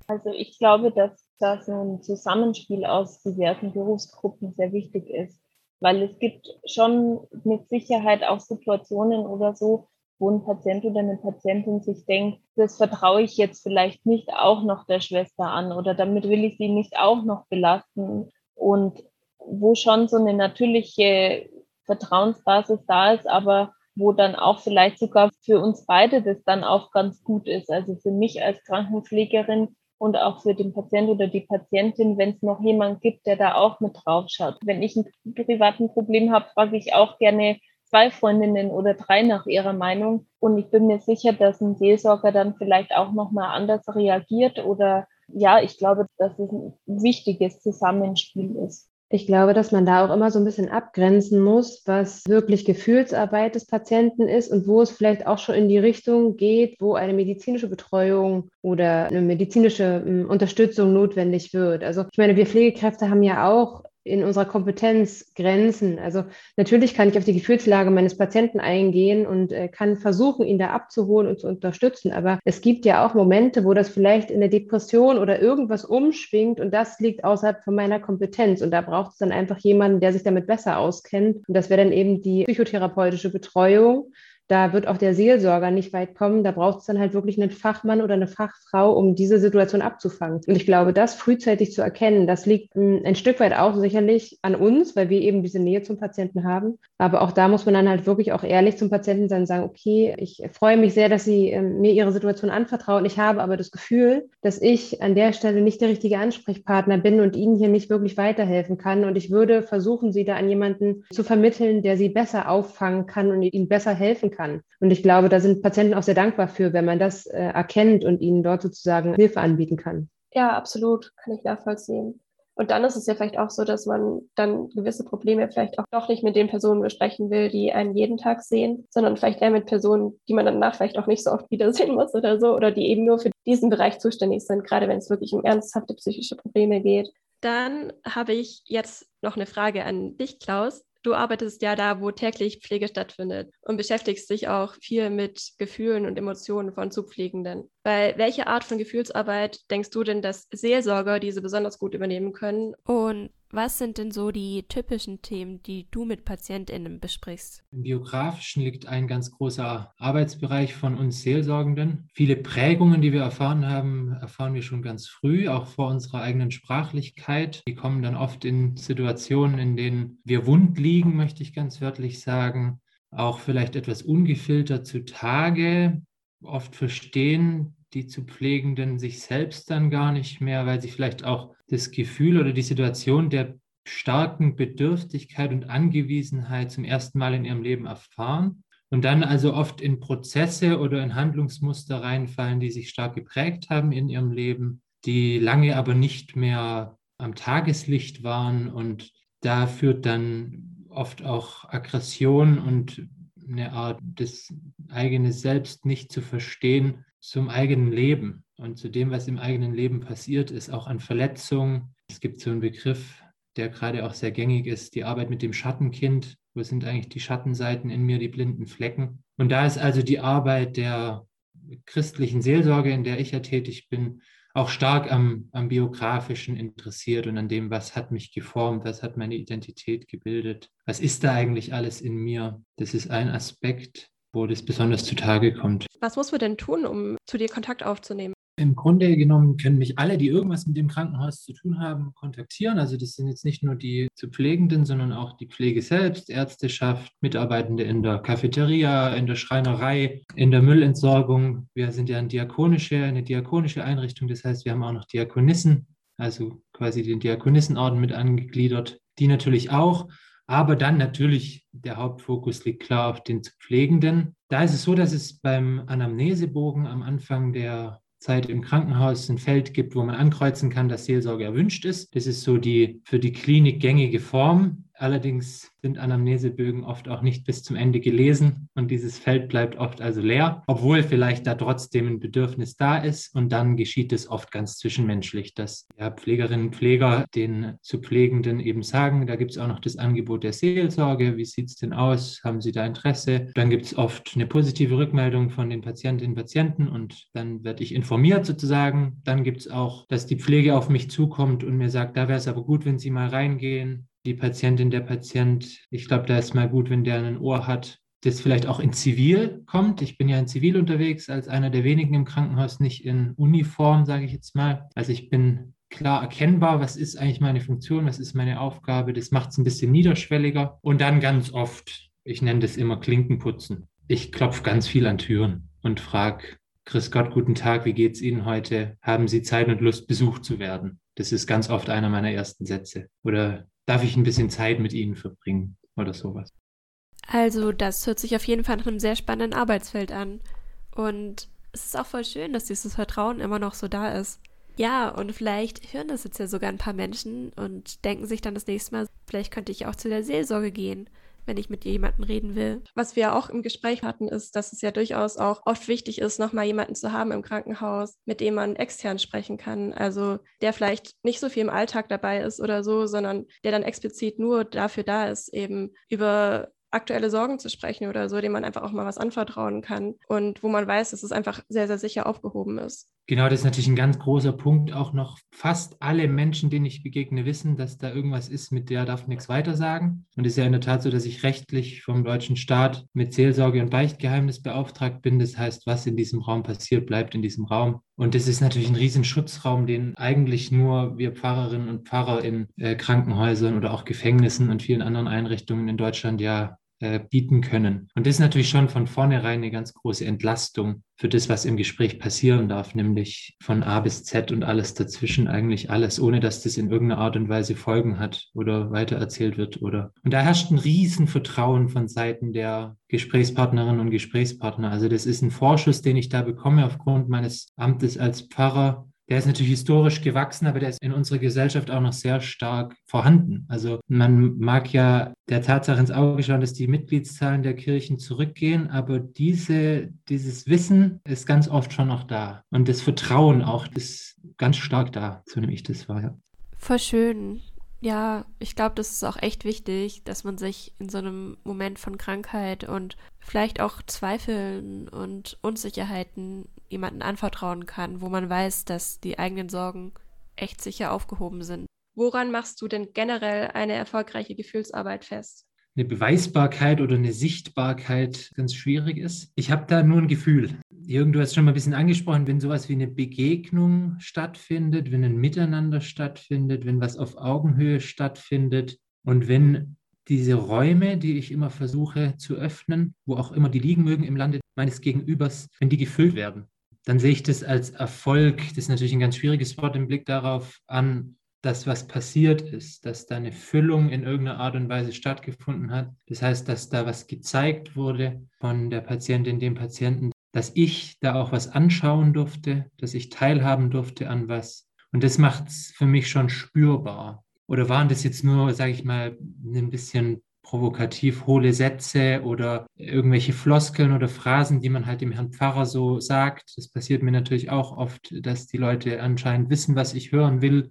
Also ich glaube, dass da so ein Zusammenspiel aus diversen Berufsgruppen sehr wichtig ist, weil es gibt schon mit Sicherheit auch Situationen oder so, wo ein Patient oder eine Patientin sich denkt, das vertraue ich jetzt vielleicht nicht auch noch der Schwester an oder damit will ich sie nicht auch noch belasten und wo schon so eine natürliche Vertrauensbasis da ist, aber wo dann auch vielleicht sogar für uns beide das dann auch ganz gut ist. Also für mich als Krankenpflegerin und auch für den Patient oder die Patientin, wenn es noch jemand gibt, der da auch mit drauf schaut. Wenn ich ein privaten Problem habe, frage ich auch gerne zwei Freundinnen oder drei nach ihrer Meinung. Und ich bin mir sicher, dass ein Seelsorger dann vielleicht auch nochmal anders reagiert oder ja, ich glaube, dass es ein wichtiges Zusammenspiel ist. Ich glaube, dass man da auch immer so ein bisschen abgrenzen muss, was wirklich Gefühlsarbeit des Patienten ist und wo es vielleicht auch schon in die Richtung geht, wo eine medizinische Betreuung oder eine medizinische hm, Unterstützung notwendig wird. Also ich meine, wir Pflegekräfte haben ja auch in unserer Kompetenz Grenzen. Also natürlich kann ich auf die Gefühlslage meines Patienten eingehen und äh, kann versuchen, ihn da abzuholen und zu unterstützen. Aber es gibt ja auch Momente, wo das vielleicht in der Depression oder irgendwas umschwingt und das liegt außerhalb von meiner Kompetenz. Und da braucht es dann einfach jemanden, der sich damit besser auskennt. Und das wäre dann eben die psychotherapeutische Betreuung da wird auch der Seelsorger nicht weit kommen. Da braucht es dann halt wirklich einen Fachmann oder eine Fachfrau, um diese Situation abzufangen. Und ich glaube, das frühzeitig zu erkennen, das liegt ein, ein Stück weit auch sicherlich an uns, weil wir eben diese Nähe zum Patienten haben. Aber auch da muss man dann halt wirklich auch ehrlich zum Patienten sein und sagen, okay, ich freue mich sehr, dass Sie äh, mir Ihre Situation anvertrauen. Ich habe aber das Gefühl, dass ich an der Stelle nicht der richtige Ansprechpartner bin und Ihnen hier nicht wirklich weiterhelfen kann. Und ich würde versuchen, Sie da an jemanden zu vermitteln, der Sie besser auffangen kann und Ihnen besser helfen kann kann. Und ich glaube, da sind Patienten auch sehr dankbar für, wenn man das äh, erkennt und ihnen dort sozusagen Hilfe anbieten kann. Ja, absolut, kann ich nachvollziehen. Und dann ist es ja vielleicht auch so, dass man dann gewisse Probleme vielleicht auch doch nicht mit den Personen besprechen will, die einen jeden Tag sehen, sondern vielleicht eher mit Personen, die man danach vielleicht auch nicht so oft wiedersehen muss oder so, oder die eben nur für diesen Bereich zuständig sind, gerade wenn es wirklich um ernsthafte psychische Probleme geht. Dann habe ich jetzt noch eine Frage an dich, Klaus. Du arbeitest ja da, wo täglich Pflege stattfindet und beschäftigst dich auch viel mit Gefühlen und Emotionen von Zupflegenden. Bei welcher Art von Gefühlsarbeit denkst du denn, dass Seelsorger diese besonders gut übernehmen können? Und was sind denn so die typischen Themen, die du mit PatientInnen besprichst? Im Biografischen liegt ein ganz großer Arbeitsbereich von uns Seelsorgenden. Viele Prägungen, die wir erfahren haben, erfahren wir schon ganz früh, auch vor unserer eigenen Sprachlichkeit. Die kommen dann oft in Situationen, in denen wir wund liegen, möchte ich ganz wörtlich sagen. Auch vielleicht etwas ungefiltert zutage. Oft verstehen die zu Pflegenden sich selbst dann gar nicht mehr, weil sie vielleicht auch das Gefühl oder die Situation der starken Bedürftigkeit und Angewiesenheit zum ersten Mal in ihrem Leben erfahren und dann also oft in Prozesse oder in Handlungsmuster reinfallen, die sich stark geprägt haben in ihrem Leben, die lange aber nicht mehr am Tageslicht waren und da führt dann oft auch Aggression und eine Art, das eigene Selbst nicht zu verstehen zum eigenen Leben und zu dem, was im eigenen Leben passiert ist, auch an Verletzungen. Es gibt so einen Begriff, der gerade auch sehr gängig ist, die Arbeit mit dem Schattenkind. Wo sind eigentlich die Schattenseiten in mir, die blinden Flecken? Und da ist also die Arbeit der christlichen Seelsorge, in der ich ja tätig bin, auch stark am, am biografischen interessiert und an dem, was hat mich geformt, was hat meine Identität gebildet, was ist da eigentlich alles in mir. Das ist ein Aspekt, wo das besonders zutage kommt. Was muss man denn tun, um zu dir Kontakt aufzunehmen? Im Grunde genommen können mich alle, die irgendwas mit dem Krankenhaus zu tun haben, kontaktieren. Also das sind jetzt nicht nur die zu Pflegenden, sondern auch die Pflege selbst, Ärzteschaft, Mitarbeitende in der Cafeteria, in der Schreinerei, in der Müllentsorgung. Wir sind ja eine diakonische, eine diakonische Einrichtung. Das heißt, wir haben auch noch Diakonissen, also quasi den Diakonissenorden mit angegliedert. Die natürlich auch. Aber dann natürlich der Hauptfokus liegt klar auf den zu Pflegenden. Da ist es so, dass es beim Anamnesebogen am Anfang der Zeit im Krankenhaus ein Feld gibt, wo man ankreuzen kann, dass Seelsorge erwünscht ist. Das ist so die für die Klinik gängige Form. Allerdings sind Anamnesebögen oft auch nicht bis zum Ende gelesen und dieses Feld bleibt oft also leer, obwohl vielleicht da trotzdem ein Bedürfnis da ist. Und dann geschieht es oft ganz zwischenmenschlich, dass ja, Pflegerinnen und Pfleger den zu Pflegenden eben sagen, da gibt es auch noch das Angebot der Seelsorge. Wie sieht es denn aus? Haben Sie da Interesse? Dann gibt es oft eine positive Rückmeldung von den Patientinnen und Patienten und dann werde ich informiert sozusagen. Dann gibt es auch, dass die Pflege auf mich zukommt und mir sagt, da wäre es aber gut, wenn Sie mal reingehen die Patientin, der Patient, ich glaube, da ist mal gut, wenn der ein Ohr hat, das vielleicht auch in Zivil kommt. Ich bin ja in Zivil unterwegs, als einer der wenigen im Krankenhaus, nicht in Uniform, sage ich jetzt mal. Also ich bin klar erkennbar, was ist eigentlich meine Funktion, was ist meine Aufgabe. Das macht es ein bisschen niederschwelliger. Und dann ganz oft, ich nenne das immer Klinkenputzen. Ich klopfe ganz viel an Türen und frage, Grüß Gott, guten Tag, wie geht's Ihnen heute? Haben Sie Zeit und Lust, besucht zu werden? Das ist ganz oft einer meiner ersten Sätze. Oder darf ich ein bisschen Zeit mit Ihnen verbringen oder sowas. Also, das hört sich auf jeden Fall nach einem sehr spannenden Arbeitsfeld an. Und es ist auch voll schön, dass dieses Vertrauen immer noch so da ist. Ja, und vielleicht hören das jetzt ja sogar ein paar Menschen und denken sich dann das nächste Mal, vielleicht könnte ich auch zu der Seelsorge gehen wenn ich mit jemandem reden will. Was wir auch im Gespräch hatten, ist, dass es ja durchaus auch oft wichtig ist, nochmal jemanden zu haben im Krankenhaus, mit dem man extern sprechen kann. Also der vielleicht nicht so viel im Alltag dabei ist oder so, sondern der dann explizit nur dafür da ist, eben über aktuelle Sorgen zu sprechen oder so, dem man einfach auch mal was anvertrauen kann und wo man weiß, dass es einfach sehr, sehr sicher aufgehoben ist. Genau, das ist natürlich ein ganz großer Punkt. Auch noch fast alle Menschen, denen ich begegne, wissen, dass da irgendwas ist, mit der darf nichts weiter sagen. Und es ist ja in der Tat so, dass ich rechtlich vom deutschen Staat mit Seelsorge und Beichtgeheimnis beauftragt bin. Das heißt, was in diesem Raum passiert, bleibt in diesem Raum. Und das ist natürlich ein Riesenschutzraum, den eigentlich nur wir Pfarrerinnen und Pfarrer in äh, Krankenhäusern oder auch Gefängnissen und vielen anderen Einrichtungen in Deutschland ja äh, bieten können. Und das ist natürlich schon von vornherein eine ganz große Entlastung für das, was im Gespräch passieren darf, nämlich von A bis Z und alles dazwischen, eigentlich alles, ohne dass das in irgendeiner Art und Weise Folgen hat oder weitererzählt wird oder. Und da herrscht ein Riesenvertrauen von Seiten der Gesprächspartnerinnen und Gesprächspartner. Also das ist ein Vorschuss, den ich da bekomme aufgrund meines Amtes als Pfarrer der ist natürlich historisch gewachsen, aber der ist in unserer Gesellschaft auch noch sehr stark vorhanden. Also man mag ja der Tatsache ins Auge schauen, dass die Mitgliedszahlen der Kirchen zurückgehen, aber diese, dieses Wissen ist ganz oft schon noch da. Und das Vertrauen auch ist ganz stark da, so nehme ich das wahr. Ja. Voll schön. Ja, ich glaube, das ist auch echt wichtig, dass man sich in so einem Moment von Krankheit und vielleicht auch Zweifeln und Unsicherheiten jemanden anvertrauen kann, wo man weiß, dass die eigenen Sorgen echt sicher aufgehoben sind. Woran machst du denn generell eine erfolgreiche Gefühlsarbeit fest? Eine Beweisbarkeit oder eine Sichtbarkeit ganz schwierig ist. Ich habe da nur ein Gefühl. Jürgen, du hast schon mal ein bisschen angesprochen, wenn sowas wie eine Begegnung stattfindet, wenn ein Miteinander stattfindet, wenn was auf Augenhöhe stattfindet und wenn diese Räume, die ich immer versuche zu öffnen, wo auch immer die liegen mögen im Lande meines Gegenübers, wenn die gefüllt werden, dann sehe ich das als Erfolg. Das ist natürlich ein ganz schwieriges Wort im Blick darauf an, dass was passiert ist, dass da eine Füllung in irgendeiner Art und Weise stattgefunden hat. Das heißt, dass da was gezeigt wurde von der Patientin, dem Patienten, dass ich da auch was anschauen durfte, dass ich teilhaben durfte an was. Und das macht es für mich schon spürbar. Oder waren das jetzt nur, sage ich mal, ein bisschen provokativ hohle Sätze oder irgendwelche Floskeln oder Phrasen, die man halt dem Herrn Pfarrer so sagt. Das passiert mir natürlich auch oft, dass die Leute anscheinend wissen, was ich hören will.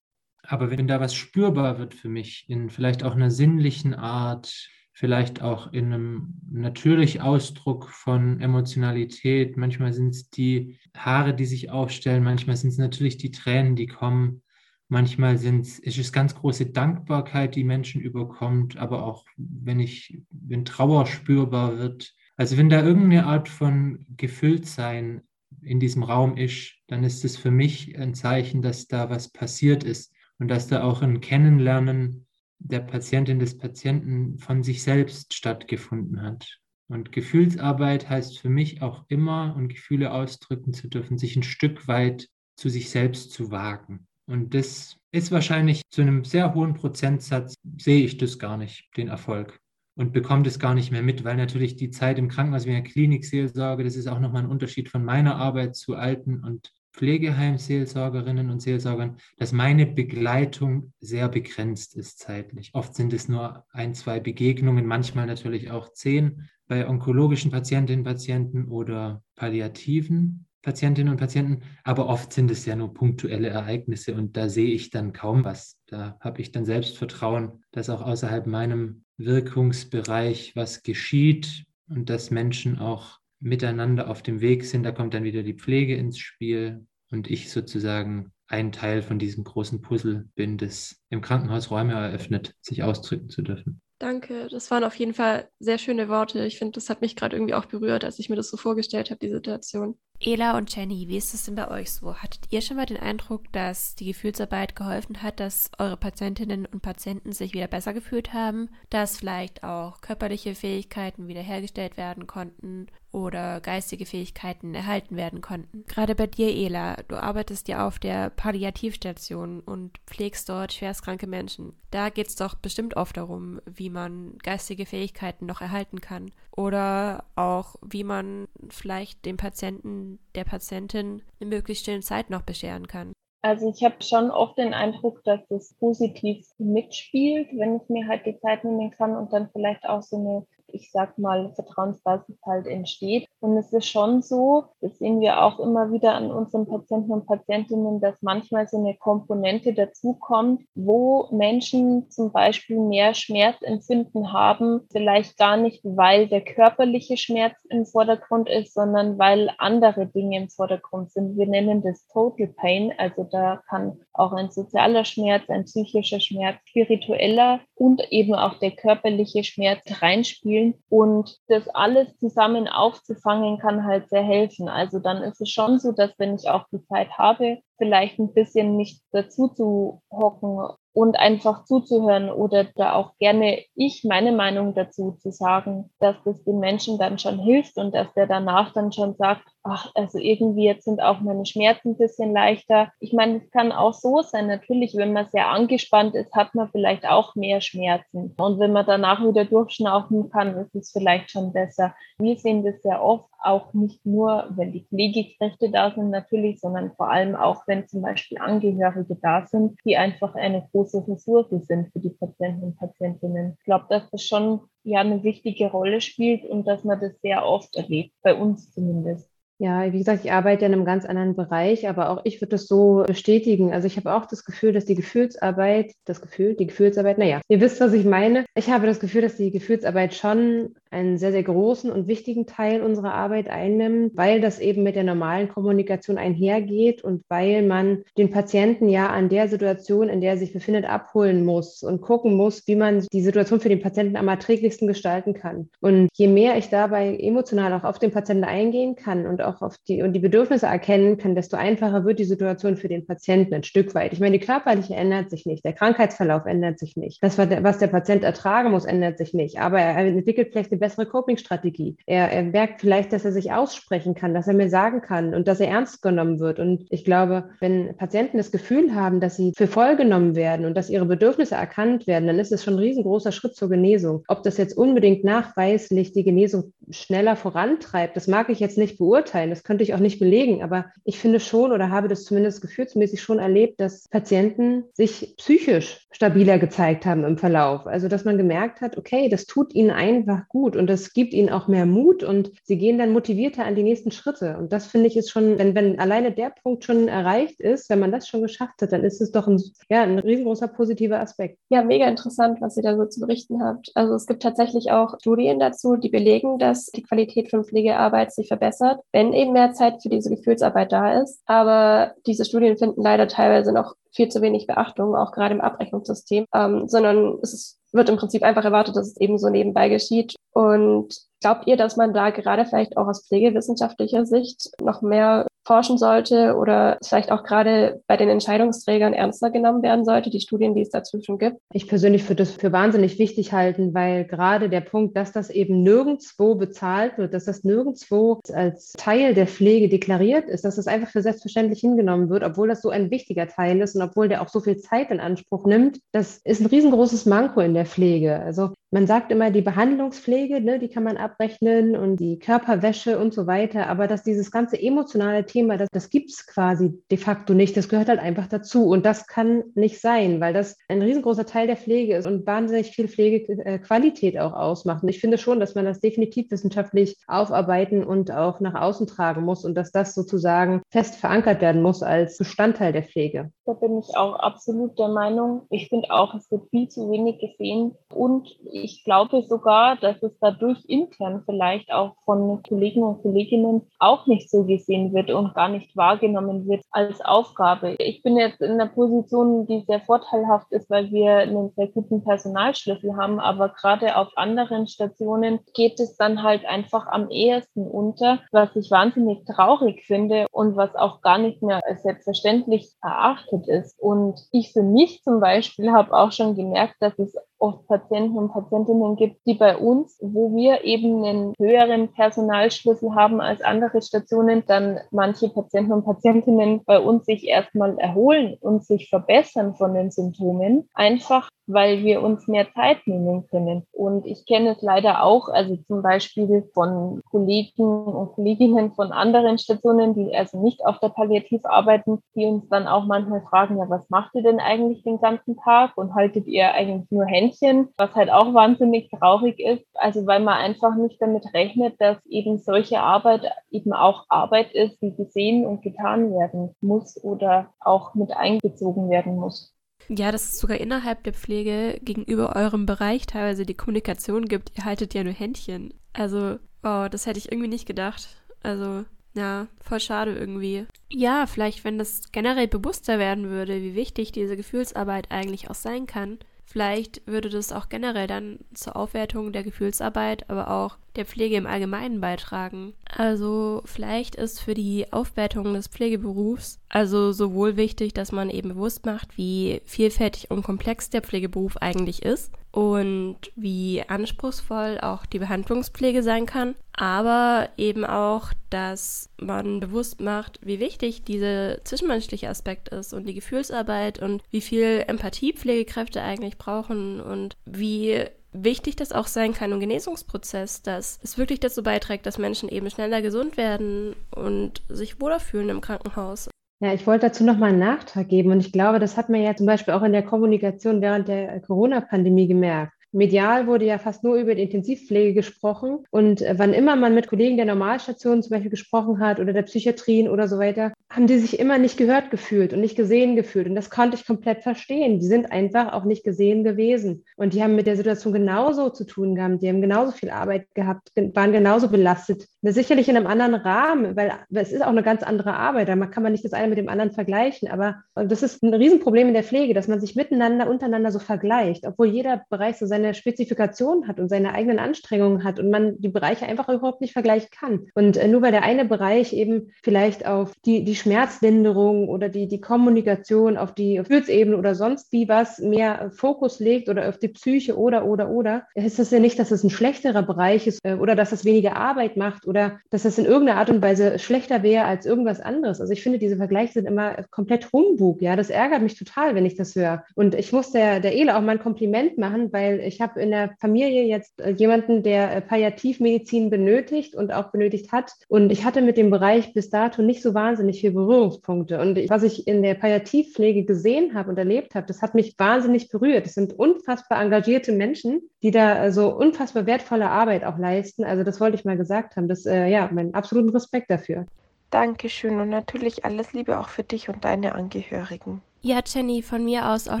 Aber wenn da was spürbar wird für mich, in vielleicht auch einer sinnlichen Art, vielleicht auch in einem natürlichen Ausdruck von Emotionalität. Manchmal sind es die Haare, die sich aufstellen, manchmal sind es natürlich die Tränen, die kommen. Manchmal sind, ist es ganz große Dankbarkeit, die Menschen überkommt, aber auch wenn ich, wenn Trauer spürbar wird. Also wenn da irgendeine Art von Gefülltsein in diesem Raum ist, dann ist es für mich ein Zeichen, dass da was passiert ist und dass da auch ein Kennenlernen der Patientin des Patienten von sich selbst stattgefunden hat. Und Gefühlsarbeit heißt für mich auch immer, und Gefühle ausdrücken zu dürfen, sich ein Stück weit zu sich selbst zu wagen. Und das ist wahrscheinlich zu einem sehr hohen Prozentsatz, sehe ich das gar nicht, den Erfolg. Und bekomme das gar nicht mehr mit, weil natürlich die Zeit im Krankenhaus wie in der Klinikseelsorge, das ist auch nochmal ein Unterschied von meiner Arbeit zu alten und Pflegeheimseelsorgerinnen und Seelsorgern, dass meine Begleitung sehr begrenzt ist zeitlich. Oft sind es nur ein, zwei Begegnungen, manchmal natürlich auch zehn bei onkologischen Patientinnen und Patienten oder palliativen Patientinnen und Patienten, aber oft sind es ja nur punktuelle Ereignisse und da sehe ich dann kaum was. Da habe ich dann Selbstvertrauen, dass auch außerhalb meinem Wirkungsbereich was geschieht und dass Menschen auch miteinander auf dem Weg sind. Da kommt dann wieder die Pflege ins Spiel und ich sozusagen ein Teil von diesem großen Puzzle bin, das im Krankenhaus Räume eröffnet, sich ausdrücken zu dürfen. Danke, das waren auf jeden Fall sehr schöne Worte. Ich finde, das hat mich gerade irgendwie auch berührt, als ich mir das so vorgestellt habe, die Situation. Ela und Jenny, wie ist es denn bei euch so? Hattet ihr schon mal den Eindruck, dass die Gefühlsarbeit geholfen hat, dass eure Patientinnen und Patienten sich wieder besser gefühlt haben, dass vielleicht auch körperliche Fähigkeiten wiederhergestellt werden konnten oder geistige Fähigkeiten erhalten werden konnten. Gerade bei dir, Ela, du arbeitest ja auf der Palliativstation und pflegst dort schwerstkranke Menschen. Da geht es doch bestimmt oft darum, wie man geistige Fähigkeiten noch erhalten kann oder auch, wie man vielleicht dem Patienten, der Patientin eine möglichst schöne Zeit noch bescheren kann. Also ich habe schon oft den Eindruck, dass es positiv mitspielt, wenn ich mir halt die Zeit nehmen kann und dann vielleicht auch so eine ich sag mal, Vertrauensbasis halt entsteht. Und es ist schon so, das sehen wir auch immer wieder an unseren Patienten und Patientinnen, dass manchmal so eine Komponente dazukommt, wo Menschen zum Beispiel mehr Schmerzempfinden haben, vielleicht gar nicht, weil der körperliche Schmerz im Vordergrund ist, sondern weil andere Dinge im Vordergrund sind. Wir nennen das Total Pain, also da kann auch ein sozialer Schmerz, ein psychischer Schmerz, spiritueller und eben auch der körperliche Schmerz reinspielen. Und das alles zusammen aufzufangen, kann halt sehr helfen. Also dann ist es schon so, dass wenn ich auch die Zeit habe, vielleicht ein bisschen mich dazu zu hocken und einfach zuzuhören oder da auch gerne ich meine Meinung dazu zu sagen, dass das den Menschen dann schon hilft und dass der danach dann schon sagt, ach, also irgendwie jetzt sind auch meine Schmerzen ein bisschen leichter. Ich meine, es kann auch so sein, natürlich, wenn man sehr angespannt ist, hat man vielleicht auch mehr Schmerzen. Und wenn man danach wieder durchschnaufen kann, ist es vielleicht schon besser. Wir sehen das sehr oft, auch nicht nur, wenn die Pflegekräfte da sind natürlich, sondern vor allem auch, wenn zum Beispiel Angehörige da sind, die einfach eine große Ressource sind für die Patienten und Patientinnen. Ich glaube, dass das schon ja eine wichtige Rolle spielt und dass man das sehr oft erlebt, bei uns zumindest. Ja, wie gesagt, ich arbeite in einem ganz anderen Bereich, aber auch ich würde das so bestätigen. Also ich habe auch das Gefühl, dass die Gefühlsarbeit, das Gefühl, die Gefühlsarbeit, naja, ihr wisst, was ich meine. Ich habe das Gefühl, dass die Gefühlsarbeit schon einen sehr, sehr großen und wichtigen Teil unserer Arbeit einnimmt, weil das eben mit der normalen Kommunikation einhergeht und weil man den Patienten ja an der Situation, in der er sich befindet, abholen muss und gucken muss, wie man die Situation für den Patienten am erträglichsten gestalten kann. Und je mehr ich dabei emotional auch auf den Patienten eingehen kann und auch auf die und die Bedürfnisse erkennen kann, desto einfacher wird die Situation für den Patienten ein Stück weit. Ich meine, die körperliche ändert sich nicht, der Krankheitsverlauf ändert sich nicht. Das, was der Patient ertragen muss, ändert sich nicht. Aber er entwickelt vielleicht eine bessere Coping-Strategie. Er, er merkt vielleicht, dass er sich aussprechen kann, dass er mir sagen kann und dass er ernst genommen wird. Und ich glaube, wenn Patienten das Gefühl haben, dass sie für voll genommen werden und dass ihre Bedürfnisse erkannt werden, dann ist es schon ein riesengroßer Schritt zur Genesung. Ob das jetzt unbedingt nachweislich die Genesung schneller vorantreibt, das mag ich jetzt nicht beurteilen, das könnte ich auch nicht belegen, aber ich finde schon oder habe das zumindest gefühlsmäßig schon erlebt, dass Patienten sich psychisch stabiler gezeigt haben im Verlauf. Also dass man gemerkt hat, okay, das tut ihnen einfach gut und das gibt ihnen auch mehr Mut und sie gehen dann motivierter an die nächsten Schritte. Und das finde ich ist schon, wenn, wenn alleine der Punkt schon erreicht ist, wenn man das schon geschafft hat, dann ist es doch ein, ja, ein riesengroßer positiver Aspekt. Ja, mega interessant, was ihr da so zu berichten habt. Also es gibt tatsächlich auch Studien dazu, die belegen, dass die Qualität von Pflegearbeit sich verbessert, wenn eben mehr Zeit für diese Gefühlsarbeit da ist. Aber diese Studien finden leider teilweise noch viel zu wenig Beachtung, auch gerade im Abrechnungssystem, ähm, sondern es ist, wird im Prinzip einfach erwartet, dass es eben so nebenbei geschieht. Und glaubt ihr, dass man da gerade vielleicht auch aus pflegewissenschaftlicher Sicht noch mehr forschen sollte oder vielleicht auch gerade bei den Entscheidungsträgern ernster genommen werden sollte, die Studien, die es dazu schon gibt? Ich persönlich würde das für wahnsinnig wichtig halten, weil gerade der Punkt, dass das eben nirgendwo bezahlt wird, dass das nirgendwo als Teil der Pflege deklariert ist, dass das einfach für selbstverständlich hingenommen wird, obwohl das so ein wichtiger Teil ist und obwohl der auch so viel Zeit in Anspruch nimmt, das ist ein riesengroßes Manko in der Pflege. Also man sagt immer, die Behandlungspflege, ne, die kann man abrechnen und die Körperwäsche und so weiter, aber dass dieses ganze emotionale Thema, das, das gibt es quasi de facto nicht. Das gehört halt einfach dazu. Und das kann nicht sein, weil das ein riesengroßer Teil der Pflege ist und wahnsinnig viel Pflegequalität auch ausmacht. Und ich finde schon, dass man das definitiv wissenschaftlich aufarbeiten und auch nach außen tragen muss und dass das sozusagen fest verankert werden muss als Bestandteil der Pflege. Da bin ich auch absolut der Meinung. Ich finde auch, es wird viel zu wenig gesehen. Und ich glaube sogar, dass es dadurch intern vielleicht auch von Kollegen und Kolleginnen auch nicht so gesehen wird und gar nicht wahrgenommen wird als Aufgabe. Ich bin jetzt in einer Position, die sehr vorteilhaft ist, weil wir einen sehr guten Personalschlüssel haben, aber gerade auf anderen Stationen geht es dann halt einfach am ehesten unter, was ich wahnsinnig traurig finde und was auch gar nicht mehr als selbstverständlich erachtet ist. Und ich für mich zum Beispiel habe auch schon gemerkt, dass es oft Patienten und Patientinnen gibt, die bei uns, wo wir eben einen höheren Personalschlüssel haben als andere Stationen, dann manche Patienten und Patientinnen bei uns sich erstmal erholen und sich verbessern von den Symptomen, einfach weil wir uns mehr Zeit nehmen können. Und ich kenne es leider auch, also zum Beispiel von Kollegen und Kolleginnen von anderen Stationen, die also nicht auf der Palliativ arbeiten, die uns dann auch manchmal fragen, ja, was macht ihr denn eigentlich den ganzen Tag und haltet ihr eigentlich nur Händchen, was halt auch wahnsinnig traurig ist, also weil man einfach nicht damit rechnet, dass eben solche Arbeit eben auch Arbeit ist, die gesehen und getan werden muss oder auch mit einbezogen werden muss. Ja, dass es sogar innerhalb der Pflege gegenüber eurem Bereich teilweise die Kommunikation gibt. Ihr haltet ja nur Händchen. Also, oh, das hätte ich irgendwie nicht gedacht. Also, ja, voll schade irgendwie. Ja, vielleicht, wenn das generell bewusster werden würde, wie wichtig diese Gefühlsarbeit eigentlich auch sein kann. Vielleicht würde das auch generell dann zur Aufwertung der Gefühlsarbeit, aber auch der Pflege im Allgemeinen beitragen. Also vielleicht ist für die Aufwertung des Pflegeberufs also sowohl wichtig, dass man eben bewusst macht, wie vielfältig und komplex der Pflegeberuf eigentlich ist und wie anspruchsvoll auch die Behandlungspflege sein kann, aber eben auch, dass man bewusst macht, wie wichtig dieser zwischenmenschliche Aspekt ist und die Gefühlsarbeit und wie viel Empathie Pflegekräfte eigentlich brauchen und wie wichtig das auch sein kann im Genesungsprozess, dass es wirklich dazu beiträgt, dass Menschen eben schneller gesund werden und sich wohler fühlen im Krankenhaus. Ja, ich wollte dazu noch mal einen Nachtrag geben und ich glaube, das hat man ja zum Beispiel auch in der Kommunikation während der Corona-Pandemie gemerkt. Medial wurde ja fast nur über die Intensivpflege gesprochen. Und äh, wann immer man mit Kollegen der Normalstation zum Beispiel gesprochen hat oder der Psychiatrien oder so weiter, haben die sich immer nicht gehört gefühlt und nicht gesehen gefühlt. Und das konnte ich komplett verstehen. Die sind einfach auch nicht gesehen gewesen. Und die haben mit der Situation genauso zu tun gehabt. Die haben genauso viel Arbeit gehabt, waren genauso belastet. Das sicherlich in einem anderen Rahmen, weil es ist auch eine ganz andere Arbeit. Da kann man nicht das eine mit dem anderen vergleichen. Aber das ist ein Riesenproblem in der Pflege, dass man sich miteinander, untereinander so vergleicht, obwohl jeder Bereich so seine seine Spezifikation hat und seine eigenen Anstrengungen hat und man die Bereiche einfach überhaupt nicht vergleichen kann. Und äh, nur weil der eine Bereich eben vielleicht auf die, die Schmerzlinderung oder die, die Kommunikation, auf die Gefühlsebene oder sonst wie was mehr Fokus legt oder auf die Psyche oder, oder, oder, ist das ja nicht, dass es ein schlechterer Bereich ist äh, oder dass es weniger Arbeit macht oder dass es in irgendeiner Art und Weise schlechter wäre als irgendwas anderes. Also ich finde, diese Vergleiche sind immer komplett Humbug. Ja, das ärgert mich total, wenn ich das höre. Und ich muss der, der Ele auch mal ein Kompliment machen, weil ich ich habe in der Familie jetzt äh, jemanden, der äh, Palliativmedizin benötigt und auch benötigt hat. Und ich hatte mit dem Bereich bis dato nicht so wahnsinnig viele Berührungspunkte. Und was ich in der Palliativpflege gesehen habe und erlebt habe, das hat mich wahnsinnig berührt. Es sind unfassbar engagierte Menschen, die da so unfassbar wertvolle Arbeit auch leisten. Also das wollte ich mal gesagt haben. Das, äh, ja, meinen absoluten Respekt dafür. Dankeschön und natürlich alles Liebe auch für dich und deine Angehörigen. Ja, Jenny, von mir aus auch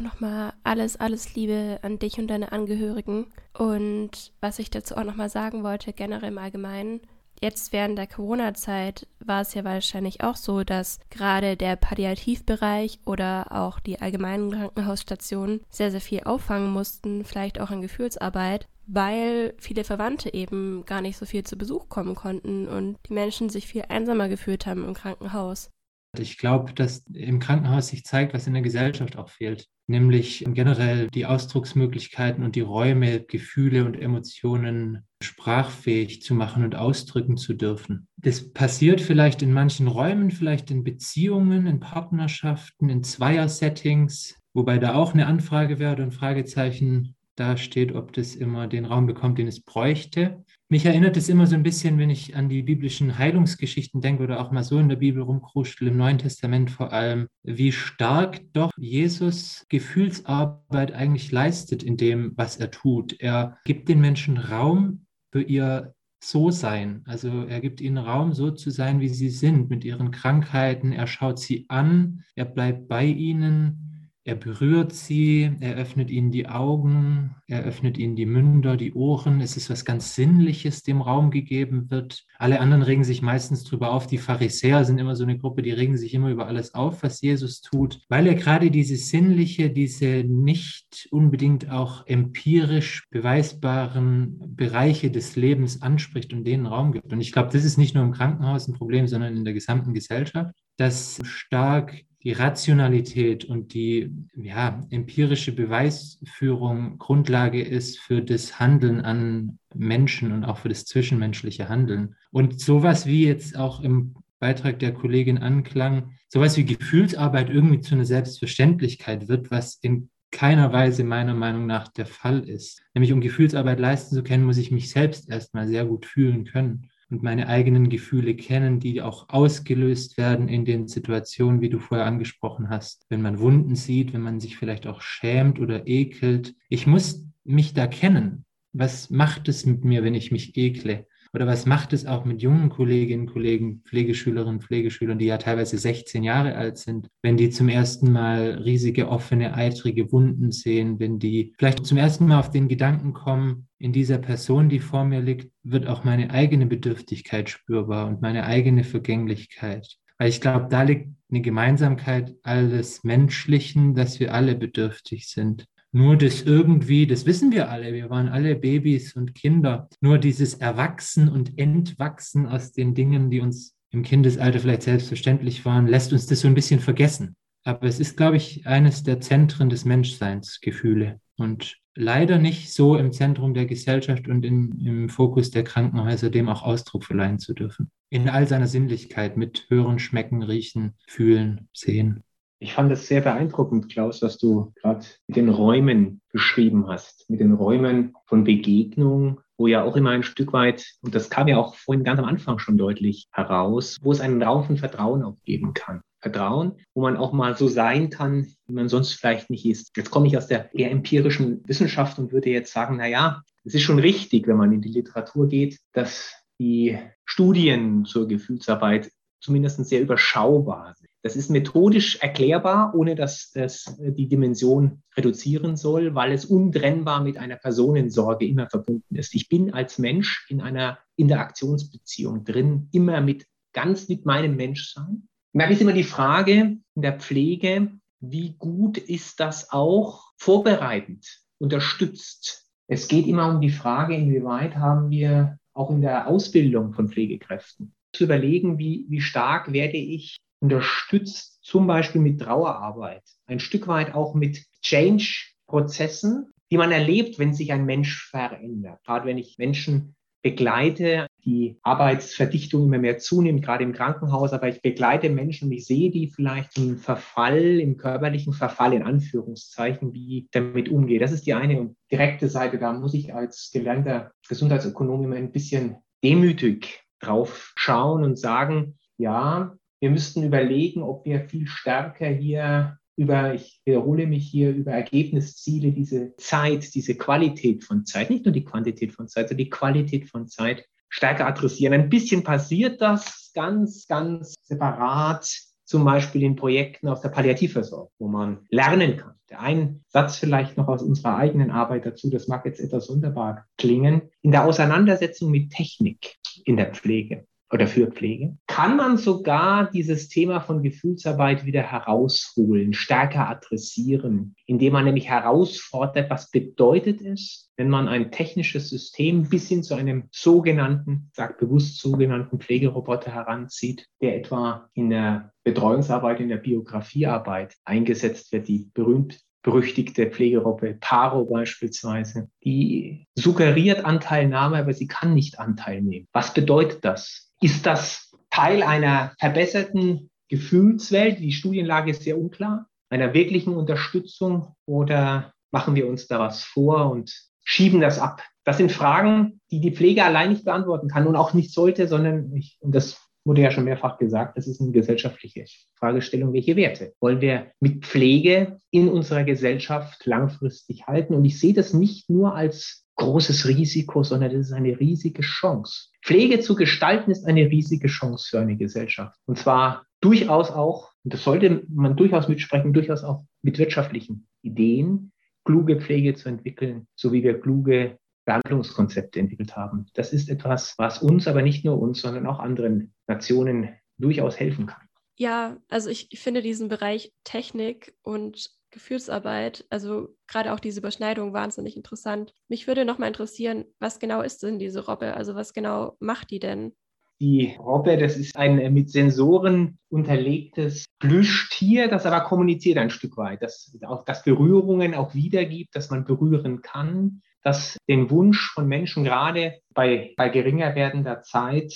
nochmal alles, alles Liebe an dich und deine Angehörigen. Und was ich dazu auch nochmal sagen wollte, generell im Allgemeinen, jetzt während der Corona-Zeit war es ja wahrscheinlich auch so, dass gerade der Palliativbereich oder auch die allgemeinen Krankenhausstationen sehr, sehr viel auffangen mussten, vielleicht auch an Gefühlsarbeit, weil viele Verwandte eben gar nicht so viel zu Besuch kommen konnten und die Menschen sich viel einsamer gefühlt haben im Krankenhaus. Ich glaube, dass im Krankenhaus sich zeigt, was in der Gesellschaft auch fehlt, nämlich generell die Ausdrucksmöglichkeiten und die Räume, Gefühle und Emotionen sprachfähig zu machen und ausdrücken zu dürfen. Das passiert vielleicht in manchen Räumen, vielleicht in Beziehungen, in Partnerschaften, in Zweier-Settings, wobei da auch eine Anfrage wäre ein Fragezeichen da steht, ob das immer den Raum bekommt, den es bräuchte. Mich erinnert es immer so ein bisschen, wenn ich an die biblischen Heilungsgeschichten denke oder auch mal so in der Bibel rumkruschel, im Neuen Testament vor allem, wie stark doch Jesus Gefühlsarbeit eigentlich leistet in dem, was er tut. Er gibt den Menschen Raum für ihr So-Sein. Also er gibt ihnen Raum, so zu sein, wie sie sind, mit ihren Krankheiten. Er schaut sie an, er bleibt bei ihnen, er berührt sie, er öffnet ihnen die Augen, er öffnet ihnen die Münder, die Ohren. Es ist was ganz Sinnliches, dem Raum gegeben wird. Alle anderen regen sich meistens drüber auf. Die Pharisäer sind immer so eine Gruppe, die regen sich immer über alles auf, was Jesus tut, weil er gerade diese sinnliche, diese nicht unbedingt auch empirisch beweisbaren Bereiche des Lebens anspricht und denen Raum gibt. Und ich glaube, das ist nicht nur im Krankenhaus ein Problem, sondern in der gesamten Gesellschaft, dass stark die Rationalität und die ja, empirische Beweisführung Grundlage ist für das Handeln an Menschen und auch für das zwischenmenschliche Handeln. Und sowas wie jetzt auch im Beitrag der Kollegin anklang, sowas wie Gefühlsarbeit irgendwie zu einer Selbstverständlichkeit wird, was in keiner Weise meiner Meinung nach der Fall ist. Nämlich um Gefühlsarbeit leisten zu können, muss ich mich selbst erstmal sehr gut fühlen können und meine eigenen Gefühle kennen, die auch ausgelöst werden in den Situationen, wie du vorher angesprochen hast. Wenn man Wunden sieht, wenn man sich vielleicht auch schämt oder ekelt. Ich muss mich da kennen. Was macht es mit mir, wenn ich mich ekle? Oder was macht es auch mit jungen Kolleginnen, Kollegen, Pflegeschülerinnen, Pflegeschülern, die ja teilweise 16 Jahre alt sind, wenn die zum ersten Mal riesige, offene, eitrige Wunden sehen, wenn die vielleicht zum ersten Mal auf den Gedanken kommen, in dieser Person, die vor mir liegt, wird auch meine eigene Bedürftigkeit spürbar und meine eigene Vergänglichkeit. Weil ich glaube, da liegt eine Gemeinsamkeit alles Menschlichen, dass wir alle bedürftig sind. Nur das irgendwie, das wissen wir alle, wir waren alle Babys und Kinder. Nur dieses Erwachsen und Entwachsen aus den Dingen, die uns im Kindesalter vielleicht selbstverständlich waren, lässt uns das so ein bisschen vergessen. Aber es ist, glaube ich, eines der Zentren des Menschseins, Gefühle. Und leider nicht so im Zentrum der Gesellschaft und in, im Fokus der Krankenhäuser, dem auch Ausdruck verleihen zu dürfen. In all seiner Sinnlichkeit mit Hören, Schmecken, Riechen, Fühlen, Sehen. Ich fand es sehr beeindruckend, Klaus, was du gerade mit den Räumen beschrieben hast, mit den Räumen von Begegnung, wo ja auch immer ein Stück weit, und das kam ja auch vorhin ganz am Anfang schon deutlich heraus, wo es einen Raum von Vertrauen auch geben kann. Vertrauen, wo man auch mal so sein kann, wie man sonst vielleicht nicht ist. Jetzt komme ich aus der eher empirischen Wissenschaft und würde jetzt sagen, na ja, es ist schon richtig, wenn man in die Literatur geht, dass die Studien zur Gefühlsarbeit zumindest sehr überschaubar sind. Das ist methodisch erklärbar, ohne dass es die Dimension reduzieren soll, weil es untrennbar mit einer Personensorge immer verbunden ist. Ich bin als Mensch in einer Interaktionsbeziehung drin, immer mit ganz mit meinem Menschsein. Merke ich immer die Frage in der Pflege, wie gut ist das auch vorbereitend, unterstützt? Es geht immer um die Frage, inwieweit haben wir auch in der Ausbildung von Pflegekräften zu überlegen, wie, wie stark werde ich unterstützt zum Beispiel mit Trauerarbeit, ein Stück weit auch mit Change-Prozessen, die man erlebt, wenn sich ein Mensch verändert. Gerade wenn ich Menschen begleite, die Arbeitsverdichtung immer mehr zunimmt, gerade im Krankenhaus. Aber ich begleite Menschen und ich sehe die vielleicht im Verfall, im körperlichen Verfall in Anführungszeichen, wie damit umgehe. Das ist die eine und direkte Seite. Da muss ich als gelernter Gesundheitsökonom immer ein bisschen demütig drauf schauen und sagen, ja, wir müssten überlegen, ob wir viel stärker hier über, ich wiederhole mich hier, über Ergebnisziele, diese Zeit, diese Qualität von Zeit, nicht nur die Quantität von Zeit, sondern die Qualität von Zeit stärker adressieren. Ein bisschen passiert das ganz, ganz separat, zum Beispiel in Projekten aus der Palliativversorgung, wo man lernen kann. Der ein Satz vielleicht noch aus unserer eigenen Arbeit dazu, das mag jetzt etwas wunderbar klingen, in der Auseinandersetzung mit Technik in der Pflege oder für Pflege, kann man sogar dieses Thema von Gefühlsarbeit wieder herausholen, stärker adressieren, indem man nämlich herausfordert, was bedeutet es, wenn man ein technisches System bis hin zu einem sogenannten, sagt bewusst sogenannten Pflegeroboter heranzieht, der etwa in der Betreuungsarbeit, in der Biografiearbeit eingesetzt wird, die berühmt berüchtigte Pflegerobbe Paro beispielsweise, die suggeriert Anteilnahme, aber sie kann nicht Anteil nehmen. Was bedeutet das? Ist das Teil einer verbesserten Gefühlswelt? Die Studienlage ist sehr unklar. Einer wirklichen Unterstützung oder machen wir uns da was vor und schieben das ab? Das sind Fragen, die die Pflege allein nicht beantworten kann und auch nicht sollte, sondern, ich, und das wurde ja schon mehrfach gesagt, das ist eine gesellschaftliche Fragestellung, welche Werte wollen wir mit Pflege in unserer Gesellschaft langfristig halten? Und ich sehe das nicht nur als großes Risiko, sondern das ist eine riesige Chance. Pflege zu gestalten ist eine riesige Chance für eine Gesellschaft. Und zwar durchaus auch, und das sollte man durchaus mitsprechen, durchaus auch mit wirtschaftlichen Ideen, kluge Pflege zu entwickeln, so wie wir kluge Behandlungskonzepte entwickelt haben. Das ist etwas, was uns, aber nicht nur uns, sondern auch anderen Nationen durchaus helfen kann. Ja, also ich finde diesen Bereich Technik und Gefühlsarbeit, also gerade auch diese Überschneidung wahnsinnig interessant. Mich würde noch mal interessieren, was genau ist denn diese Robbe? Also was genau macht die denn? Die Robbe, das ist ein mit Sensoren unterlegtes Plüschtier, das aber kommuniziert ein Stück weit, das auch das Berührungen auch wiedergibt, dass man berühren kann, das den Wunsch von Menschen gerade bei, bei geringer werdender Zeit,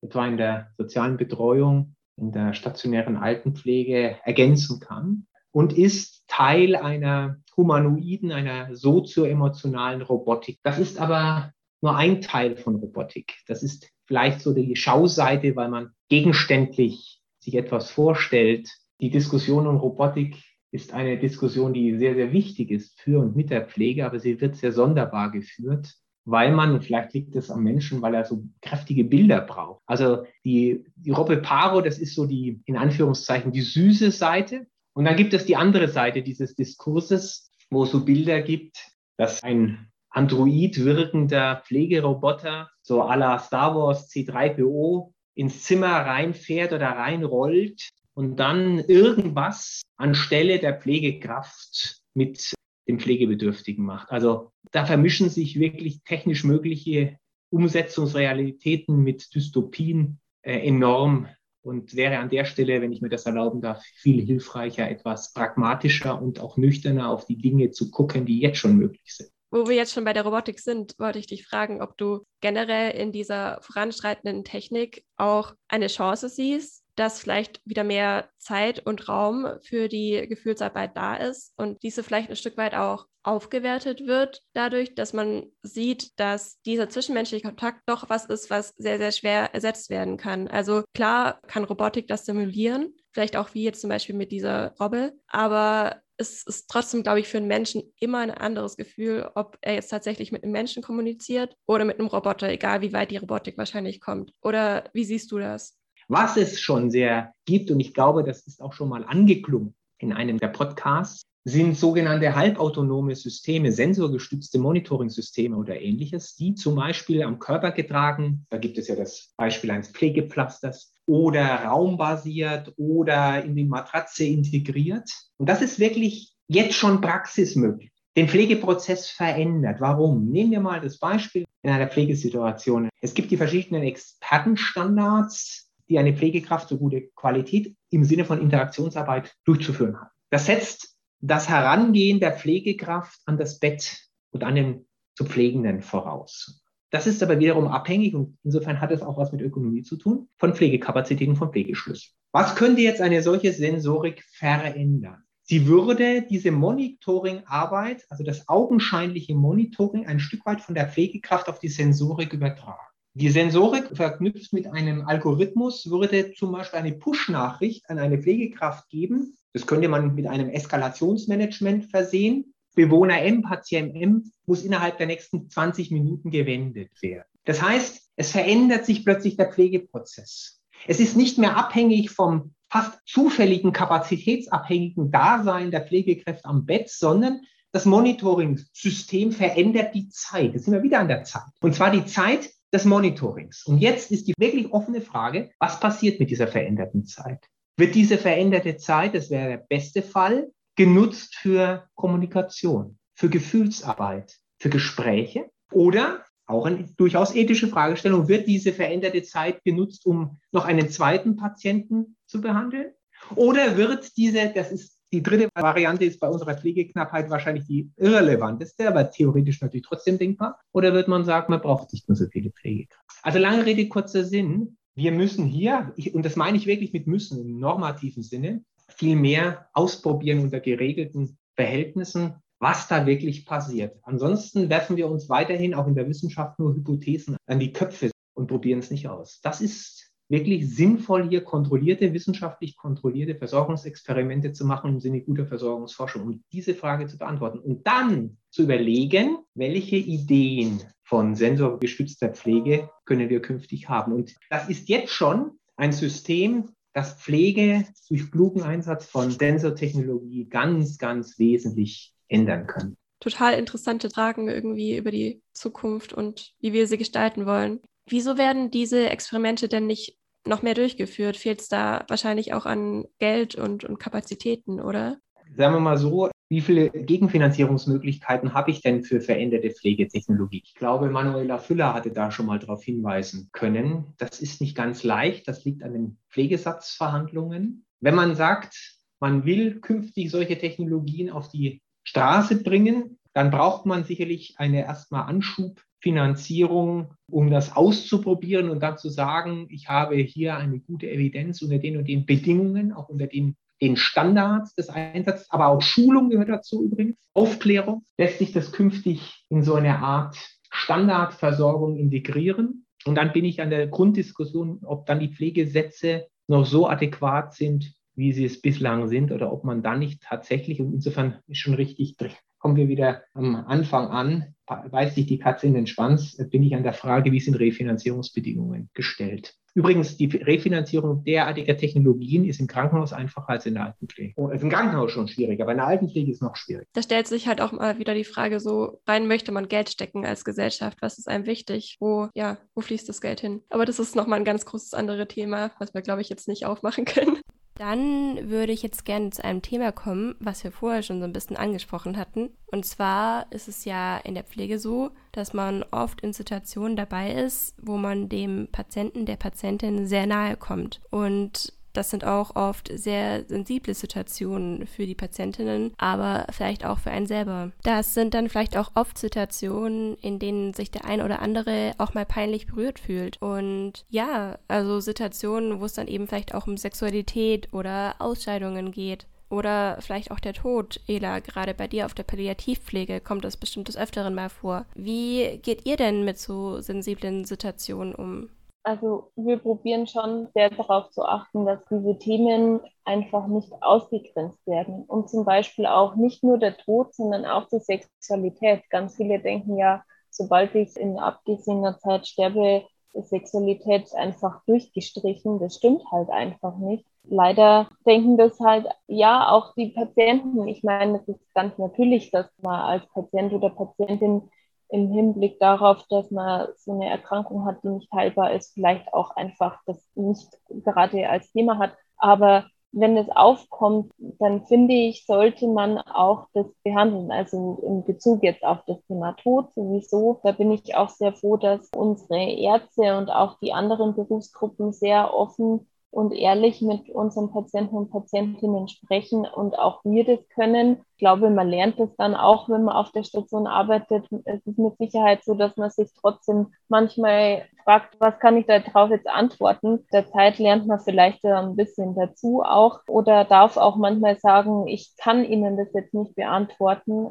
etwa in der sozialen Betreuung, in der stationären Altenpflege ergänzen kann und ist Teil einer humanoiden, einer sozioemotionalen Robotik. Das ist aber nur ein Teil von Robotik. Das ist vielleicht so die Schauseite, weil man gegenständlich sich etwas vorstellt. Die Diskussion um Robotik ist eine Diskussion, die sehr, sehr wichtig ist für und mit der Pflege, aber sie wird sehr sonderbar geführt, weil man, und vielleicht liegt es am Menschen, weil er so kräftige Bilder braucht. Also die, die Robbe Paro, das ist so die, in Anführungszeichen, die süße Seite. Und dann gibt es die andere Seite dieses Diskurses, wo es so Bilder gibt, dass ein Android wirkender Pflegeroboter, so à la Star Wars C3PO, ins Zimmer reinfährt oder reinrollt und dann irgendwas anstelle der Pflegekraft mit dem Pflegebedürftigen macht. Also da vermischen sich wirklich technisch mögliche Umsetzungsrealitäten mit Dystopien äh, enorm und wäre an der Stelle, wenn ich mir das erlauben darf, viel hilfreicher, etwas pragmatischer und auch nüchterner auf die Dinge zu gucken, die jetzt schon möglich sind. Wo wir jetzt schon bei der Robotik sind, wollte ich dich fragen, ob du generell in dieser voranschreitenden Technik auch eine Chance siehst, dass vielleicht wieder mehr Zeit und Raum für die Gefühlsarbeit da ist und diese vielleicht ein Stück weit auch aufgewertet wird, dadurch, dass man sieht, dass dieser zwischenmenschliche Kontakt doch was ist, was sehr, sehr schwer ersetzt werden kann. Also klar kann Robotik das simulieren, vielleicht auch wie jetzt zum Beispiel mit dieser Robbe, aber es ist trotzdem, glaube ich, für einen Menschen immer ein anderes Gefühl, ob er jetzt tatsächlich mit einem Menschen kommuniziert oder mit einem Roboter, egal wie weit die Robotik wahrscheinlich kommt. Oder wie siehst du das? Was es schon sehr gibt, und ich glaube, das ist auch schon mal angeklungen in einem der Podcasts, sind sogenannte halbautonome Systeme, sensorgestützte Monitoring-Systeme oder ähnliches, die zum Beispiel am Körper getragen, da gibt es ja das Beispiel eines Pflegepflasters, oder raumbasiert oder in die Matratze integriert. Und das ist wirklich jetzt schon praxismöglich. Den Pflegeprozess verändert. Warum? Nehmen wir mal das Beispiel in einer Pflegesituation. Es gibt die verschiedenen Expertenstandards, die eine Pflegekraft so gute Qualität im Sinne von Interaktionsarbeit durchzuführen hat. Das setzt das Herangehen der Pflegekraft an das Bett und an den zu Pflegenden voraus. Das ist aber wiederum abhängig und insofern hat es auch was mit Ökonomie zu tun, von Pflegekapazitäten, von Pflegeschlüsseln. Was könnte jetzt eine solche Sensorik verändern? Sie würde diese Monitoring-Arbeit, also das augenscheinliche Monitoring, ein Stück weit von der Pflegekraft auf die Sensorik übertragen. Die Sensorik verknüpft mit einem Algorithmus würde zum Beispiel eine Push-Nachricht an eine Pflegekraft geben. Das könnte man mit einem Eskalationsmanagement versehen. Bewohner M, Patient M muss innerhalb der nächsten 20 Minuten gewendet werden. Das heißt, es verändert sich plötzlich der Pflegeprozess. Es ist nicht mehr abhängig vom fast zufälligen kapazitätsabhängigen Dasein der Pflegekräfte am Bett, sondern das Monitoring-System verändert die Zeit. Jetzt sind wir wieder an der Zeit. Und zwar die Zeit des Monitorings. Und jetzt ist die wirklich offene Frage, was passiert mit dieser veränderten Zeit? Wird diese veränderte Zeit, das wäre der beste Fall, genutzt für Kommunikation, für Gefühlsarbeit, für Gespräche? Oder auch eine durchaus ethische Fragestellung, wird diese veränderte Zeit genutzt, um noch einen zweiten Patienten zu behandeln? Oder wird diese, das ist die dritte Variante ist bei unserer Pflegeknappheit wahrscheinlich die irrelevanteste, aber theoretisch natürlich trotzdem denkbar. Oder wird man sagen, man braucht nicht mehr so viele Pflegekräfte? Also lange Rede, kurzer Sinn. Wir müssen hier, und das meine ich wirklich mit müssen im normativen Sinne, viel mehr ausprobieren unter geregelten Verhältnissen, was da wirklich passiert. Ansonsten werfen wir uns weiterhin auch in der Wissenschaft nur Hypothesen an die Köpfe und probieren es nicht aus. Das ist wirklich sinnvoll, hier kontrollierte, wissenschaftlich kontrollierte Versorgungsexperimente zu machen im Sinne guter Versorgungsforschung, um diese Frage zu beantworten und dann zu überlegen, welche Ideen von sensorgestützter Pflege können wir künftig haben. Und das ist jetzt schon ein System, das Pflege durch klugen Einsatz von Sensortechnologie ganz, ganz wesentlich ändern kann. Total interessante Fragen irgendwie über die Zukunft und wie wir sie gestalten wollen. Wieso werden diese Experimente denn nicht noch mehr durchgeführt? Fehlt es da wahrscheinlich auch an Geld und, und Kapazitäten, oder? Sagen wir mal so, wie viele Gegenfinanzierungsmöglichkeiten habe ich denn für veränderte Pflegetechnologie? Ich glaube, Manuela Füller hatte da schon mal darauf hinweisen können. Das ist nicht ganz leicht. Das liegt an den Pflegesatzverhandlungen. Wenn man sagt, man will künftig solche Technologien auf die Straße bringen, dann braucht man sicherlich eine erstmal Anschub Finanzierung, um das auszuprobieren und dann zu sagen, ich habe hier eine gute Evidenz unter den und den Bedingungen, auch unter den, den Standards des Einsatzes, aber auch Schulung gehört dazu übrigens, Aufklärung, lässt sich das künftig in so eine Art Standardversorgung integrieren. Und dann bin ich an der Grunddiskussion, ob dann die Pflegesätze noch so adäquat sind, wie sie es bislang sind, oder ob man dann nicht tatsächlich, und insofern ist schon richtig, kommen wir wieder am Anfang an, beißt sich die Katze in den Schwanz, bin ich an der Frage, wie sind Refinanzierungsbedingungen gestellt. Übrigens, die Refinanzierung derartiger Technologien ist im Krankenhaus einfacher als in der Altenpflege. Oh, Im Krankenhaus schon schwieriger, aber in der Altenpflege ist es noch schwieriger. Da stellt sich halt auch mal wieder die Frage, so rein möchte man Geld stecken als Gesellschaft? Was ist einem wichtig? Wo, ja, wo fließt das Geld hin? Aber das ist nochmal ein ganz großes anderes Thema, was wir, glaube ich, jetzt nicht aufmachen können. Dann würde ich jetzt gerne zu einem Thema kommen, was wir vorher schon so ein bisschen angesprochen hatten. Und zwar ist es ja in der Pflege so, dass man oft in Situationen dabei ist, wo man dem Patienten, der Patientin sehr nahe kommt. Und das sind auch oft sehr sensible Situationen für die Patientinnen, aber vielleicht auch für einen selber. Das sind dann vielleicht auch oft Situationen, in denen sich der ein oder andere auch mal peinlich berührt fühlt. Und ja, also Situationen, wo es dann eben vielleicht auch um Sexualität oder Ausscheidungen geht. Oder vielleicht auch der Tod, Ela, gerade bei dir auf der Palliativpflege kommt das bestimmt des Öfteren mal vor. Wie geht ihr denn mit so sensiblen Situationen um? Also wir probieren schon sehr darauf zu achten, dass diese Themen einfach nicht ausgegrenzt werden. Und zum Beispiel auch nicht nur der Tod, sondern auch die Sexualität. Ganz viele denken ja, sobald ich in abgesehener Zeit sterbe, ist Sexualität einfach durchgestrichen. Das stimmt halt einfach nicht. Leider denken das halt, ja, auch die Patienten. Ich meine, es ist ganz natürlich, dass man als Patient oder Patientin im Hinblick darauf, dass man so eine Erkrankung hat, die nicht heilbar ist, vielleicht auch einfach das nicht gerade als Thema hat. Aber wenn es aufkommt, dann finde ich, sollte man auch das behandeln. Also in Bezug jetzt auf das Thema Tod sowieso. Da bin ich auch sehr froh, dass unsere Ärzte und auch die anderen Berufsgruppen sehr offen und ehrlich mit unseren Patienten und Patientinnen sprechen und auch wir das können. Ich glaube, man lernt das dann auch, wenn man auf der Station arbeitet. Es ist mit Sicherheit so, dass man sich trotzdem manchmal fragt, was kann ich da drauf jetzt antworten. Der Zeit lernt man vielleicht ein bisschen dazu auch oder darf auch manchmal sagen, ich kann Ihnen das jetzt nicht beantworten.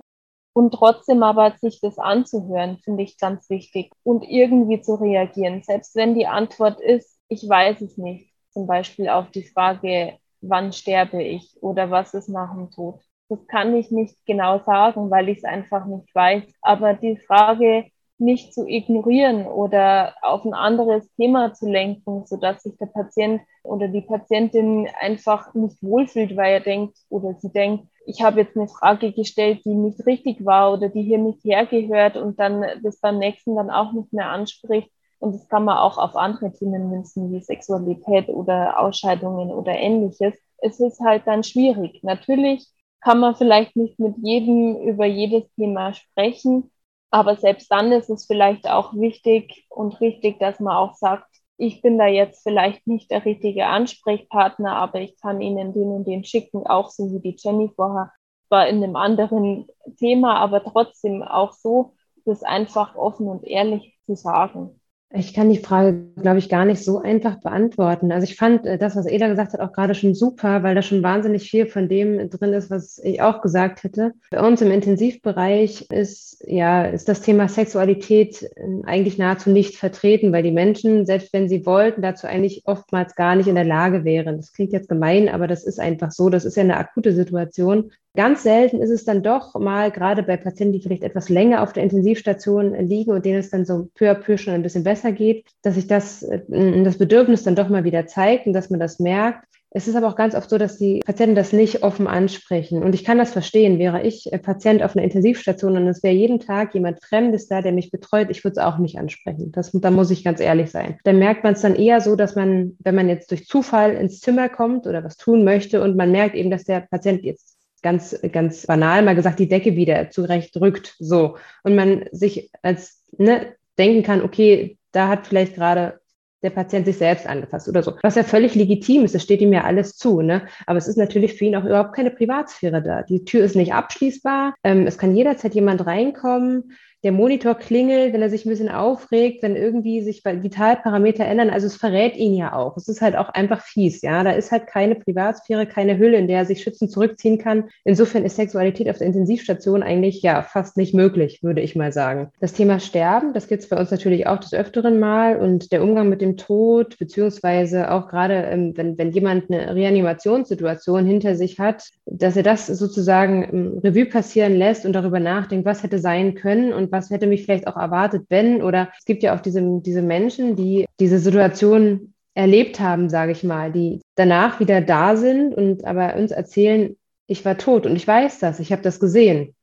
Und trotzdem aber sich das anzuhören, finde ich ganz wichtig und irgendwie zu reagieren. Selbst wenn die Antwort ist, ich weiß es nicht. Zum Beispiel auf die Frage, wann sterbe ich oder was ist nach dem Tod. Das kann ich nicht genau sagen, weil ich es einfach nicht weiß. Aber die Frage nicht zu ignorieren oder auf ein anderes Thema zu lenken, sodass sich der Patient oder die Patientin einfach nicht wohlfühlt, weil er denkt oder sie denkt, ich habe jetzt eine Frage gestellt, die nicht richtig war oder die hier nicht hergehört und dann das beim nächsten dann auch nicht mehr anspricht. Und das kann man auch auf andere Themen münzen, wie Sexualität oder Ausscheidungen oder ähnliches. Es ist halt dann schwierig. Natürlich kann man vielleicht nicht mit jedem über jedes Thema sprechen, aber selbst dann ist es vielleicht auch wichtig und richtig, dass man auch sagt, ich bin da jetzt vielleicht nicht der richtige Ansprechpartner, aber ich kann Ihnen den und den schicken, auch so wie die Jenny vorher, war in einem anderen Thema, aber trotzdem auch so, das einfach offen und ehrlich zu sagen. Ich kann die Frage, glaube ich, gar nicht so einfach beantworten. Also ich fand äh, das, was Eda gesagt hat, auch gerade schon super, weil da schon wahnsinnig viel von dem drin ist, was ich auch gesagt hätte. Bei uns im Intensivbereich ist ja ist das Thema Sexualität äh, eigentlich nahezu nicht vertreten, weil die Menschen, selbst wenn sie wollten, dazu eigentlich oftmals gar nicht in der Lage wären. Das klingt jetzt gemein, aber das ist einfach so. Das ist ja eine akute Situation. Ganz selten ist es dann doch mal, gerade bei Patienten, die vielleicht etwas länger auf der Intensivstation liegen und denen es dann so peu à peu schon ein bisschen besser geht, dass sich das, äh, das Bedürfnis dann doch mal wieder zeigt und dass man das merkt. Es ist aber auch ganz oft so, dass die Patienten das nicht offen ansprechen. Und ich kann das verstehen. Wäre ich äh, Patient auf einer Intensivstation und es wäre jeden Tag jemand Fremdes da, der mich betreut, ich würde es auch nicht ansprechen. Das, da muss ich ganz ehrlich sein. Dann merkt man es dann eher so, dass man, wenn man jetzt durch Zufall ins Zimmer kommt oder was tun möchte und man merkt eben, dass der Patient jetzt ganz, ganz banal mal gesagt, die Decke wieder zurecht drückt. So. Und man sich als ne, denken kann, okay, da hat vielleicht gerade der Patient sich selbst angefasst oder so. Was ja völlig legitim ist, es steht ihm ja alles zu. Ne? Aber es ist natürlich für ihn auch überhaupt keine Privatsphäre da. Die Tür ist nicht abschließbar. Ähm, es kann jederzeit jemand reinkommen der Monitor klingelt, wenn er sich ein bisschen aufregt, wenn irgendwie sich Vitalparameter ändern. Also es verrät ihn ja auch. Es ist halt auch einfach fies, ja. Da ist halt keine Privatsphäre, keine Hülle, in der er sich schützend zurückziehen kann. Insofern ist Sexualität auf der Intensivstation eigentlich ja fast nicht möglich, würde ich mal sagen. Das Thema Sterben, das gibt es bei uns natürlich auch des Öfteren mal und der Umgang mit dem Tod, beziehungsweise auch gerade, ähm, wenn, wenn jemand eine Reanimationssituation hinter sich hat, dass er das sozusagen ähm, Revue passieren lässt und darüber nachdenkt, was hätte sein können und was hätte mich vielleicht auch erwartet, wenn. Oder es gibt ja auch diese, diese Menschen, die diese Situation erlebt haben, sage ich mal, die danach wieder da sind und aber uns erzählen, ich war tot und ich weiß das, ich habe das gesehen.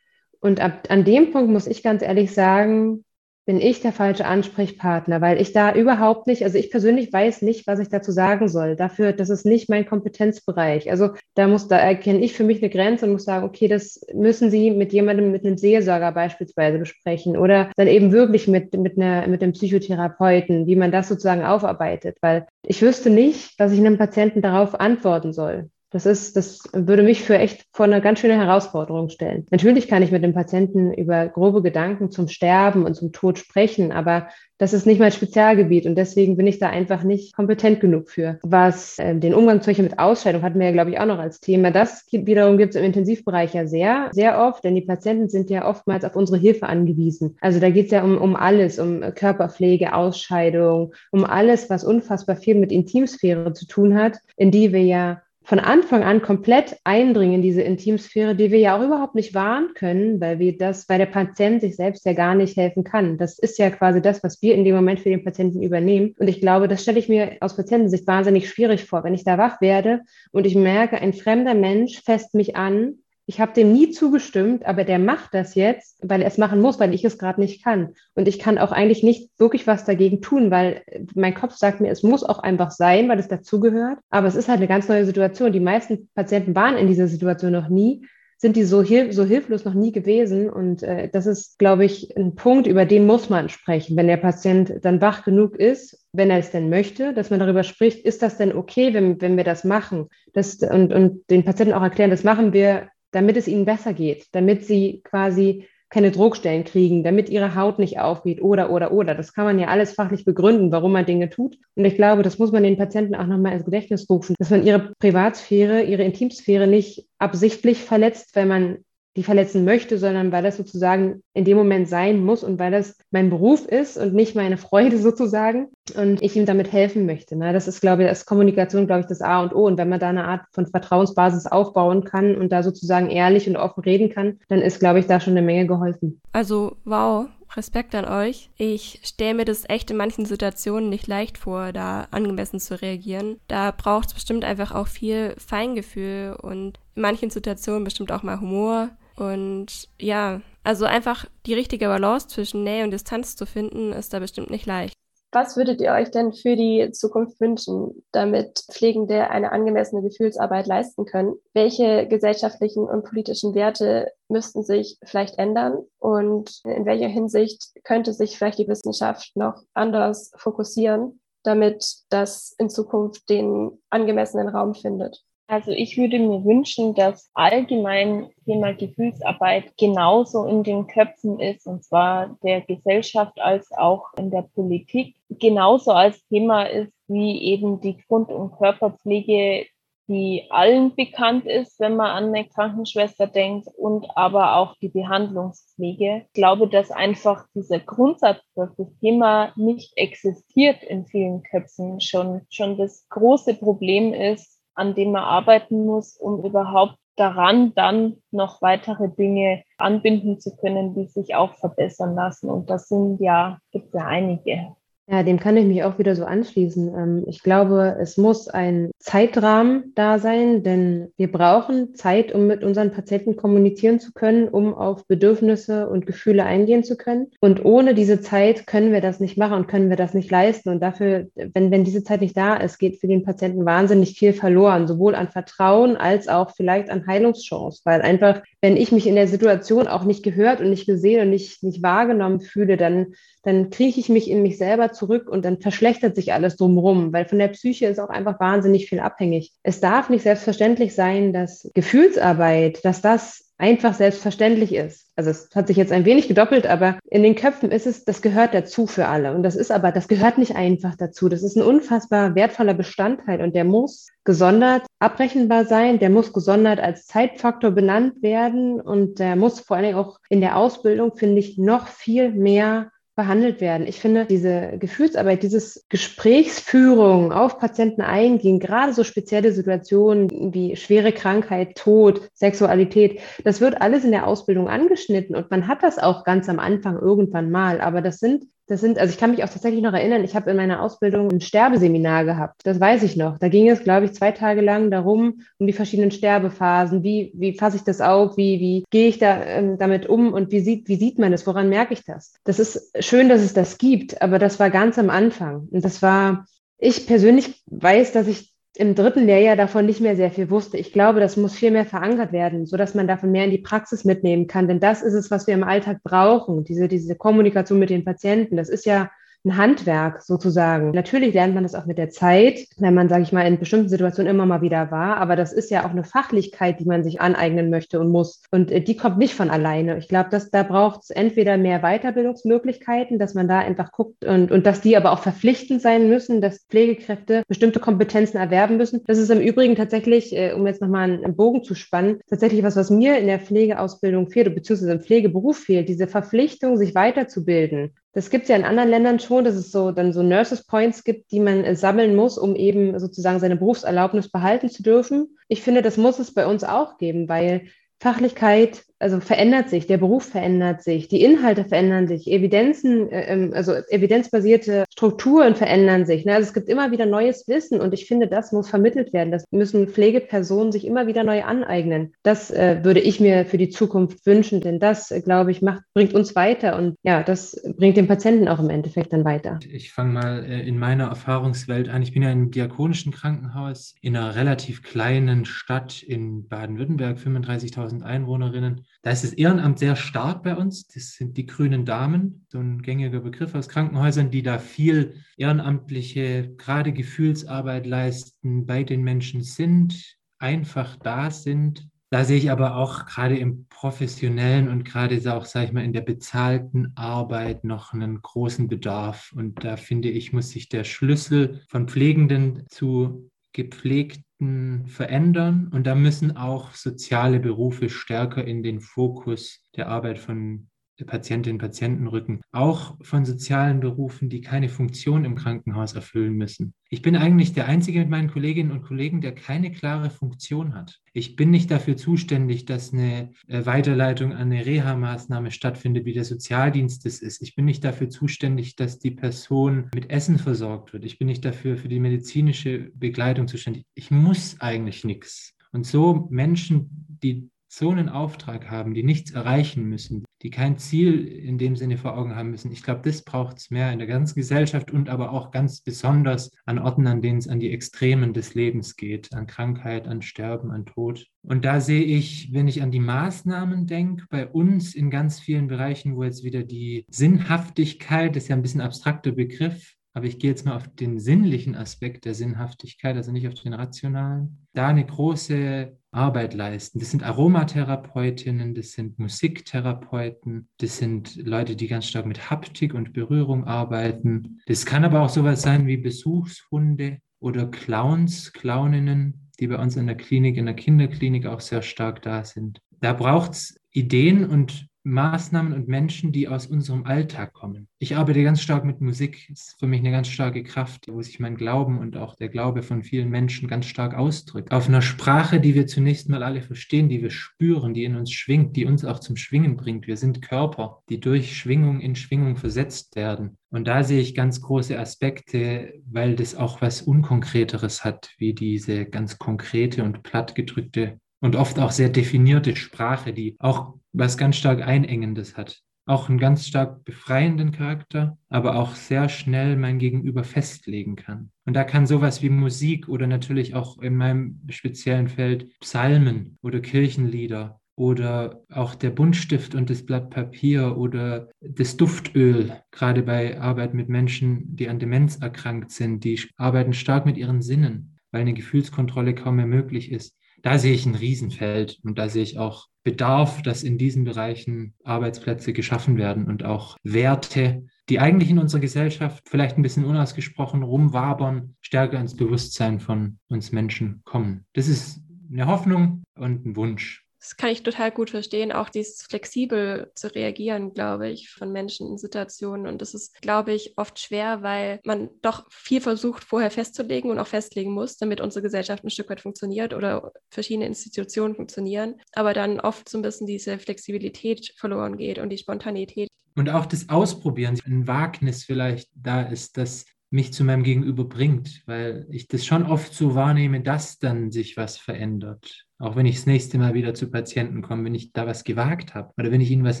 Und ab, an dem Punkt muss ich ganz ehrlich sagen, bin ich der falsche Ansprechpartner, weil ich da überhaupt nicht, also ich persönlich weiß nicht, was ich dazu sagen soll. Dafür, das ist nicht mein Kompetenzbereich. Also da muss, da erkenne ich für mich eine Grenze und muss sagen, okay, das müssen Sie mit jemandem, mit einem Seelsorger beispielsweise besprechen oder dann eben wirklich mit, mit, einer, mit einem Psychotherapeuten, wie man das sozusagen aufarbeitet, weil ich wüsste nicht, was ich einem Patienten darauf antworten soll. Das ist, das würde mich für echt vor eine ganz schöne Herausforderung stellen. Natürlich kann ich mit dem Patienten über grobe Gedanken zum Sterben und zum Tod sprechen, aber das ist nicht mein Spezialgebiet und deswegen bin ich da einfach nicht kompetent genug für. Was äh, den Umgang Beispiel mit Ausscheidung hatten wir ja, glaube ich, auch noch als Thema. Das wiederum gibt es im Intensivbereich ja sehr, sehr oft, denn die Patienten sind ja oftmals auf unsere Hilfe angewiesen. Also da geht es ja um, um alles, um Körperpflege, Ausscheidung, um alles, was unfassbar viel mit Intimsphäre zu tun hat, in die wir ja von Anfang an komplett eindringen in diese Intimsphäre, die wir ja auch überhaupt nicht wahren können, weil wir das, weil der Patient sich selbst ja gar nicht helfen kann. Das ist ja quasi das, was wir in dem Moment für den Patienten übernehmen. Und ich glaube, das stelle ich mir aus Patientensicht wahnsinnig schwierig vor, wenn ich da wach werde und ich merke, ein fremder Mensch fässt mich an ich habe dem nie zugestimmt, aber der macht das jetzt, weil er es machen muss, weil ich es gerade nicht kann. Und ich kann auch eigentlich nicht wirklich was dagegen tun, weil mein Kopf sagt mir, es muss auch einfach sein, weil es dazugehört. Aber es ist halt eine ganz neue Situation. Die meisten Patienten waren in dieser Situation noch nie sind die so, hilf so hilflos noch nie gewesen. Und äh, das ist, glaube ich, ein Punkt, über den muss man sprechen. Wenn der Patient dann wach genug ist wenn er es denn möchte, dass man darüber spricht, ist das denn okay, wenn, wenn wir das machen? Das, und, und den Patienten auch erklären, das machen wir, damit es ihnen besser geht, damit sie quasi keine Druckstellen kriegen, damit ihre Haut nicht aufgeht oder, oder, oder. Das kann man ja alles fachlich begründen, warum man Dinge tut. Und ich glaube, das muss man den Patienten auch nochmal ins Gedächtnis rufen, dass man ihre Privatsphäre, ihre Intimsphäre nicht absichtlich verletzt, wenn man die verletzen möchte, sondern weil das sozusagen in dem Moment sein muss und weil das mein Beruf ist und nicht meine Freude [LAUGHS] sozusagen und ich ihm damit helfen möchte. Ne? Das ist, glaube ich, das Kommunikation, glaube ich, das A und O. Und wenn man da eine Art von Vertrauensbasis aufbauen kann und da sozusagen ehrlich und offen reden kann, dann ist, glaube ich, da schon eine Menge geholfen. Also, wow, Respekt an euch. Ich stelle mir das echt in manchen Situationen nicht leicht vor, da angemessen zu reagieren. Da braucht es bestimmt einfach auch viel Feingefühl und in manchen Situationen bestimmt auch mal Humor. Und ja, also einfach die richtige Balance zwischen Nähe und Distanz zu finden, ist da bestimmt nicht leicht. Was würdet ihr euch denn für die Zukunft wünschen, damit Pflegende eine angemessene Gefühlsarbeit leisten können? Welche gesellschaftlichen und politischen Werte müssten sich vielleicht ändern? Und in welcher Hinsicht könnte sich vielleicht die Wissenschaft noch anders fokussieren, damit das in Zukunft den angemessenen Raum findet? Also ich würde mir wünschen, dass allgemein Thema Gefühlsarbeit genauso in den Köpfen ist, und zwar der Gesellschaft als auch in der Politik, genauso als Thema ist wie eben die Grund- und Körperpflege, die allen bekannt ist, wenn man an eine Krankenschwester denkt, und aber auch die Behandlungspflege. Ich glaube, dass einfach dieser Grundsatz, dass das Thema nicht existiert in vielen Köpfen, schon, schon das große Problem ist, an dem man arbeiten muss, um überhaupt daran dann noch weitere Dinge anbinden zu können, die sich auch verbessern lassen. Und das sind ja, gibt ja einige. Ja, dem kann ich mich auch wieder so anschließen. Ähm, ich glaube, es muss ein Zeitrahmen da sein, denn wir brauchen Zeit, um mit unseren Patienten kommunizieren zu können, um auf Bedürfnisse und Gefühle eingehen zu können. Und ohne diese Zeit können wir das nicht machen und können wir das nicht leisten. Und dafür, wenn, wenn diese Zeit nicht da ist, geht für den Patienten wahnsinnig viel verloren, sowohl an Vertrauen als auch vielleicht an Heilungschance, weil einfach, wenn ich mich in der Situation auch nicht gehört und nicht gesehen und nicht, nicht wahrgenommen fühle, dann dann krieche ich mich in mich selber zurück und dann verschlechtert sich alles drumherum, weil von der Psyche ist auch einfach wahnsinnig viel abhängig. Es darf nicht selbstverständlich sein, dass Gefühlsarbeit, dass das einfach selbstverständlich ist. Also es hat sich jetzt ein wenig gedoppelt, aber in den Köpfen ist es, das gehört dazu für alle. Und das ist aber, das gehört nicht einfach dazu. Das ist ein unfassbar wertvoller Bestandteil und der muss gesondert abrechenbar sein, der muss gesondert als Zeitfaktor benannt werden und der muss vor allen Dingen auch in der Ausbildung, finde ich, noch viel mehr behandelt werden. Ich finde, diese Gefühlsarbeit, dieses Gesprächsführung auf Patienten eingehen, gerade so spezielle Situationen wie schwere Krankheit, Tod, Sexualität, das wird alles in der Ausbildung angeschnitten und man hat das auch ganz am Anfang irgendwann mal. Aber das sind das sind, also ich kann mich auch tatsächlich noch erinnern, ich habe in meiner Ausbildung ein Sterbeseminar gehabt. Das weiß ich noch. Da ging es, glaube ich, zwei Tage lang darum, um die verschiedenen Sterbephasen. Wie, wie fasse ich das auf? Wie, wie gehe ich da ähm, damit um? Und wie sieht, wie sieht man das? Woran merke ich das? Das ist schön, dass es das gibt, aber das war ganz am Anfang. Und das war, ich persönlich weiß, dass ich im dritten Lehrjahr davon nicht mehr sehr viel wusste. Ich glaube, das muss viel mehr verankert werden, so dass man davon mehr in die Praxis mitnehmen kann. Denn das ist es, was wir im Alltag brauchen. Diese, diese Kommunikation mit den Patienten. Das ist ja ein Handwerk sozusagen. Natürlich lernt man das auch mit der Zeit, wenn man, sage ich mal, in bestimmten Situationen immer mal wieder war. Aber das ist ja auch eine Fachlichkeit, die man sich aneignen möchte und muss. Und äh, die kommt nicht von alleine. Ich glaube, dass da braucht es entweder mehr Weiterbildungsmöglichkeiten, dass man da einfach guckt und, und dass die aber auch verpflichtend sein müssen, dass Pflegekräfte bestimmte Kompetenzen erwerben müssen. Das ist im Übrigen tatsächlich, äh, um jetzt nochmal einen Bogen zu spannen, tatsächlich was, was mir in der Pflegeausbildung fehlt, beziehungsweise im Pflegeberuf fehlt, diese Verpflichtung, sich weiterzubilden. Das gibt es ja in anderen Ländern schon, dass es so dann so Nurses Points gibt, die man äh, sammeln muss, um eben sozusagen seine Berufserlaubnis behalten zu dürfen. Ich finde, das muss es bei uns auch geben, weil Fachlichkeit also verändert sich, der Beruf verändert sich, die Inhalte verändern sich, Evidenzen, äh, ähm, also evidenzbasierte Strukturen verändern sich. Ne? Also es gibt immer wieder neues Wissen und ich finde, das muss vermittelt werden. Das müssen Pflegepersonen sich immer wieder neu aneignen. Das äh, würde ich mir für die Zukunft wünschen, denn das, äh, glaube ich, macht, bringt uns weiter und ja, das bringt den Patienten auch im Endeffekt dann weiter. Ich fange mal in meiner Erfahrungswelt an. Ich bin ja im diakonischen Krankenhaus in einer relativ kleinen Stadt in Baden-Württemberg, 35.000 Einwohnerinnen. Da ist das Ehrenamt sehr stark bei uns. Das sind die grünen Damen, so ein gängiger Begriff aus Krankenhäusern, die da viel ehrenamtliche, gerade Gefühlsarbeit leisten, bei den Menschen sind, einfach da sind. Da sehe ich aber auch gerade im professionellen und gerade auch, sage ich mal, in der bezahlten Arbeit noch einen großen Bedarf. Und da finde ich, muss sich der Schlüssel von Pflegenden zu gepflegten verändern. Und da müssen auch soziale Berufe stärker in den Fokus der Arbeit von Patientinnen und Patienten rücken, auch von sozialen Berufen, die keine Funktion im Krankenhaus erfüllen müssen. Ich bin eigentlich der Einzige mit meinen Kolleginnen und Kollegen, der keine klare Funktion hat. Ich bin nicht dafür zuständig, dass eine äh, Weiterleitung an eine Reha-Maßnahme stattfindet, wie der Sozialdienst es ist. Ich bin nicht dafür zuständig, dass die Person mit Essen versorgt wird. Ich bin nicht dafür für die medizinische Begleitung zuständig. Ich muss eigentlich nichts. Und so Menschen, die so einen Auftrag haben, die nichts erreichen müssen, die kein Ziel in dem Sinne vor Augen haben müssen. Ich glaube, das braucht es mehr in der ganzen Gesellschaft und aber auch ganz besonders an Orten, an denen es an die Extremen des Lebens geht, an Krankheit, an Sterben, an Tod. Und da sehe ich, wenn ich an die Maßnahmen denke, bei uns in ganz vielen Bereichen, wo jetzt wieder die Sinnhaftigkeit, das ist ja ein bisschen abstrakter Begriff, aber ich gehe jetzt mal auf den sinnlichen Aspekt der Sinnhaftigkeit, also nicht auf den rationalen, da eine große Arbeit leisten. Das sind Aromatherapeutinnen, das sind Musiktherapeuten, das sind Leute, die ganz stark mit Haptik und Berührung arbeiten. Das kann aber auch sowas sein wie Besuchshunde oder Clowns, Clowninnen, die bei uns in der Klinik, in der Kinderklinik auch sehr stark da sind. Da braucht es Ideen und Maßnahmen und Menschen, die aus unserem Alltag kommen. Ich arbeite ganz stark mit Musik. Das ist für mich eine ganz starke Kraft, wo sich mein Glauben und auch der Glaube von vielen Menschen ganz stark ausdrückt. Auf einer Sprache, die wir zunächst mal alle verstehen, die wir spüren, die in uns schwingt, die uns auch zum Schwingen bringt. Wir sind Körper, die durch Schwingung in Schwingung versetzt werden. Und da sehe ich ganz große Aspekte, weil das auch was Unkonkreteres hat, wie diese ganz konkrete und plattgedrückte und oft auch sehr definierte Sprache, die auch was ganz stark Einengendes hat. Auch einen ganz stark befreienden Charakter, aber auch sehr schnell mein Gegenüber festlegen kann. Und da kann sowas wie Musik oder natürlich auch in meinem speziellen Feld Psalmen oder Kirchenlieder oder auch der Buntstift und das Blatt Papier oder das Duftöl, gerade bei Arbeit mit Menschen, die an Demenz erkrankt sind, die arbeiten stark mit ihren Sinnen, weil eine Gefühlskontrolle kaum mehr möglich ist da sehe ich ein Riesenfeld und da sehe ich auch Bedarf, dass in diesen Bereichen Arbeitsplätze geschaffen werden und auch Werte, die eigentlich in unserer Gesellschaft vielleicht ein bisschen unausgesprochen rumwabern, stärker ins Bewusstsein von uns Menschen kommen. Das ist eine Hoffnung und ein Wunsch. Das kann ich total gut verstehen, auch dieses flexibel zu reagieren, glaube ich, von Menschen in Situationen. Und das ist, glaube ich, oft schwer, weil man doch viel versucht, vorher festzulegen und auch festlegen muss, damit unsere Gesellschaft ein Stück weit funktioniert oder verschiedene Institutionen funktionieren. Aber dann oft so ein bisschen diese Flexibilität verloren geht und die Spontanität. Und auch das Ausprobieren, ein Wagnis vielleicht da ist, dass mich zu meinem Gegenüber bringt, weil ich das schon oft so wahrnehme, dass dann sich was verändert. Auch wenn ich das nächste Mal wieder zu Patienten komme, wenn ich da was gewagt habe oder wenn ich ihnen was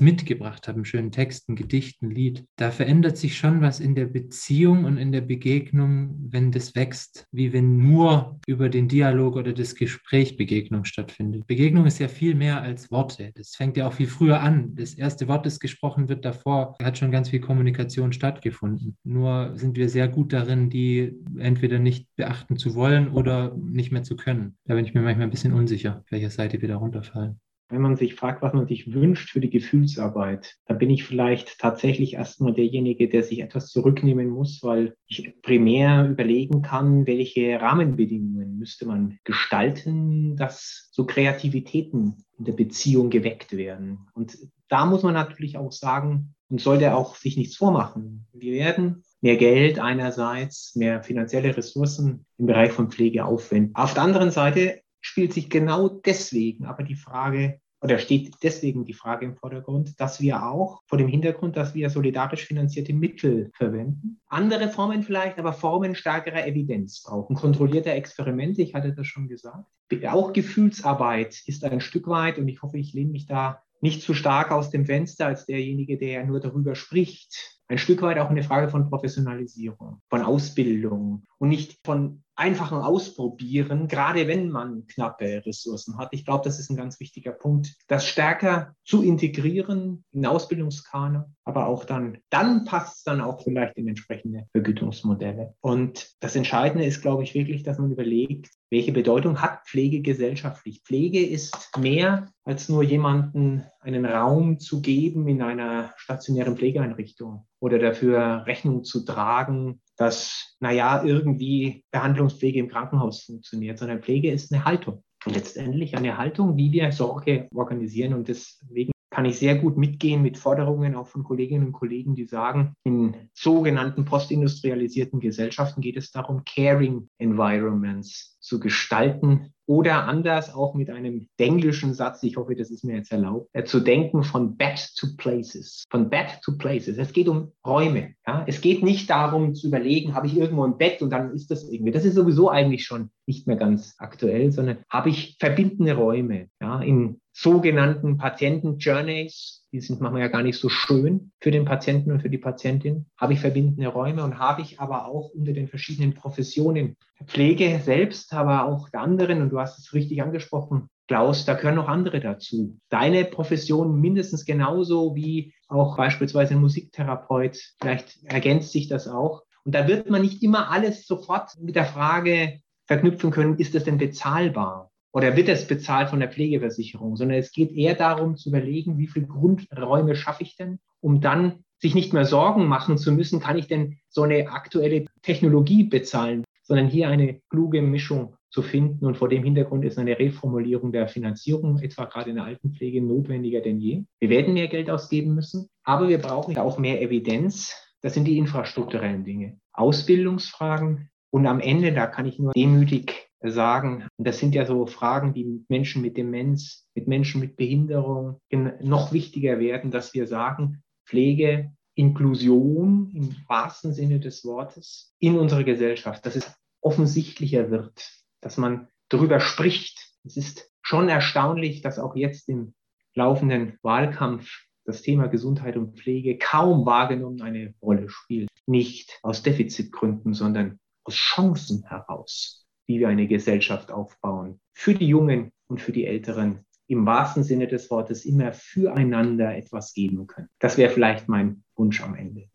mitgebracht habe, einen schönen Text, ein Gedicht, ein Lied, da verändert sich schon was in der Beziehung und in der Begegnung, wenn das wächst, wie wenn nur über den Dialog oder das Gespräch Begegnung stattfindet. Begegnung ist ja viel mehr als Worte. Das fängt ja auch viel früher an. Das erste Wort, das gesprochen wird davor, hat schon ganz viel Kommunikation stattgefunden. Nur sind wir sehr gut darin, die entweder nicht beachten zu wollen oder nicht mehr zu können. Da bin ich mir manchmal ein bisschen unsicher sicher, welcher Seite wir da runterfallen. Wenn man sich fragt, was man sich wünscht für die Gefühlsarbeit, dann bin ich vielleicht tatsächlich erstmal derjenige, der sich etwas zurücknehmen muss, weil ich primär überlegen kann, welche Rahmenbedingungen müsste man gestalten, dass so Kreativitäten in der Beziehung geweckt werden. Und da muss man natürlich auch sagen und sollte auch sich nichts vormachen. Wir werden mehr Geld einerseits, mehr finanzielle Ressourcen im Bereich von Pflege aufwenden. Auf der anderen Seite spielt sich genau deswegen aber die Frage oder steht deswegen die Frage im Vordergrund, dass wir auch vor dem Hintergrund, dass wir solidarisch finanzierte Mittel verwenden, andere Formen vielleicht, aber Formen stärkerer Evidenz brauchen, kontrollierte Experimente, ich hatte das schon gesagt. Auch Gefühlsarbeit ist ein Stück weit, und ich hoffe, ich lehne mich da nicht zu stark aus dem Fenster als derjenige, der ja nur darüber spricht, ein Stück weit auch eine Frage von Professionalisierung, von Ausbildung und nicht von einfachen Ausprobieren, gerade wenn man knappe Ressourcen hat. Ich glaube, das ist ein ganz wichtiger Punkt, das stärker zu integrieren in Ausbildungskanon, aber auch dann, dann passt es dann auch vielleicht in entsprechende Vergütungsmodelle. Und das Entscheidende ist, glaube ich, wirklich, dass man überlegt, welche Bedeutung hat Pflege gesellschaftlich? Pflege ist mehr als nur jemanden einen Raum zu geben in einer stationären Pflegeeinrichtung oder dafür Rechnung zu tragen, dass, naja, irgendwie Behandlungspflege im Krankenhaus funktioniert, sondern Pflege ist eine Haltung. Und letztendlich eine Haltung, wie wir Sorge organisieren. Und deswegen kann ich sehr gut mitgehen mit Forderungen auch von Kolleginnen und Kollegen, die sagen, in sogenannten postindustrialisierten Gesellschaften geht es darum, Caring Environments zu gestalten oder anders auch mit einem englischen Satz, ich hoffe, das ist mir jetzt erlaubt, äh, zu denken von Bed to Places, von Bed to Places. Es geht um Räume. Ja? Es geht nicht darum zu überlegen, habe ich irgendwo ein Bett und dann ist das irgendwie. Das ist sowieso eigentlich schon nicht mehr ganz aktuell, sondern habe ich verbindende Räume ja? in sogenannten Patienten-Journeys, die sind manchmal ja gar nicht so schön für den Patienten und für die Patientin, habe ich verbindende Räume und habe ich aber auch unter den verschiedenen Professionen Pflege selbst, aber auch der anderen, und du hast es richtig angesprochen, Klaus, da gehören noch andere dazu. Deine Profession mindestens genauso wie auch beispielsweise ein Musiktherapeut. Vielleicht ergänzt sich das auch. Und da wird man nicht immer alles sofort mit der Frage verknüpfen können, ist das denn bezahlbar? oder wird es bezahlt von der Pflegeversicherung, sondern es geht eher darum zu überlegen, wie viele Grundräume schaffe ich denn, um dann sich nicht mehr Sorgen machen zu müssen, kann ich denn so eine aktuelle Technologie bezahlen, sondern hier eine kluge Mischung zu finden. Und vor dem Hintergrund ist eine Reformulierung der Finanzierung, etwa gerade in der Altenpflege, notwendiger denn je. Wir werden mehr Geld ausgeben müssen, aber wir brauchen auch mehr Evidenz. Das sind die infrastrukturellen Dinge. Ausbildungsfragen. Und am Ende, da kann ich nur demütig sagen, das sind ja so Fragen, die Menschen mit Demenz, mit Menschen mit Behinderung noch wichtiger werden, dass wir sagen, Pflege, Inklusion im wahrsten Sinne des Wortes in unserer Gesellschaft, dass es offensichtlicher wird, dass man darüber spricht. Es ist schon erstaunlich, dass auch jetzt im laufenden Wahlkampf das Thema Gesundheit und Pflege kaum wahrgenommen eine Rolle spielt. Nicht aus Defizitgründen, sondern aus Chancen heraus wie wir eine Gesellschaft aufbauen. Für die Jungen und für die Älteren im wahrsten Sinne des Wortes immer füreinander etwas geben können. Das wäre vielleicht mein Wunsch am Ende.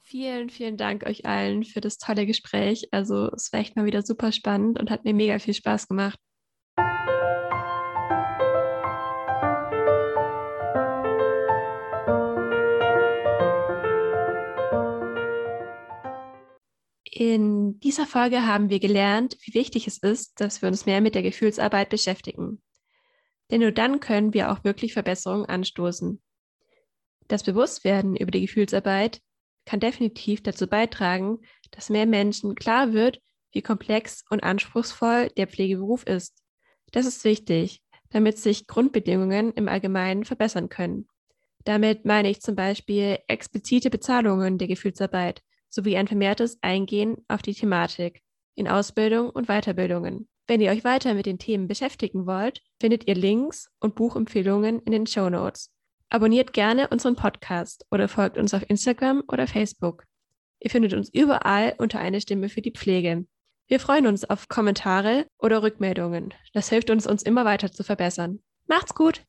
Vielen, vielen Dank euch allen für das tolle Gespräch. Also es war echt mal wieder super spannend und hat mir mega viel Spaß gemacht. In dieser Folge haben wir gelernt, wie wichtig es ist, dass wir uns mehr mit der Gefühlsarbeit beschäftigen. Denn nur dann können wir auch wirklich Verbesserungen anstoßen. Das Bewusstwerden über die Gefühlsarbeit kann definitiv dazu beitragen, dass mehr Menschen klar wird, wie komplex und anspruchsvoll der Pflegeberuf ist. Das ist wichtig, damit sich Grundbedingungen im Allgemeinen verbessern können. Damit meine ich zum Beispiel explizite Bezahlungen der Gefühlsarbeit, sowie ein vermehrtes Eingehen auf die Thematik in Ausbildung und Weiterbildungen. Wenn ihr euch weiter mit den Themen beschäftigen wollt, findet ihr Links und Buchempfehlungen in den Show Notes. Abonniert gerne unseren Podcast oder folgt uns auf Instagram oder Facebook. Ihr findet uns überall unter eine Stimme für die Pflege. Wir freuen uns auf Kommentare oder Rückmeldungen. Das hilft uns, uns immer weiter zu verbessern. Macht's gut!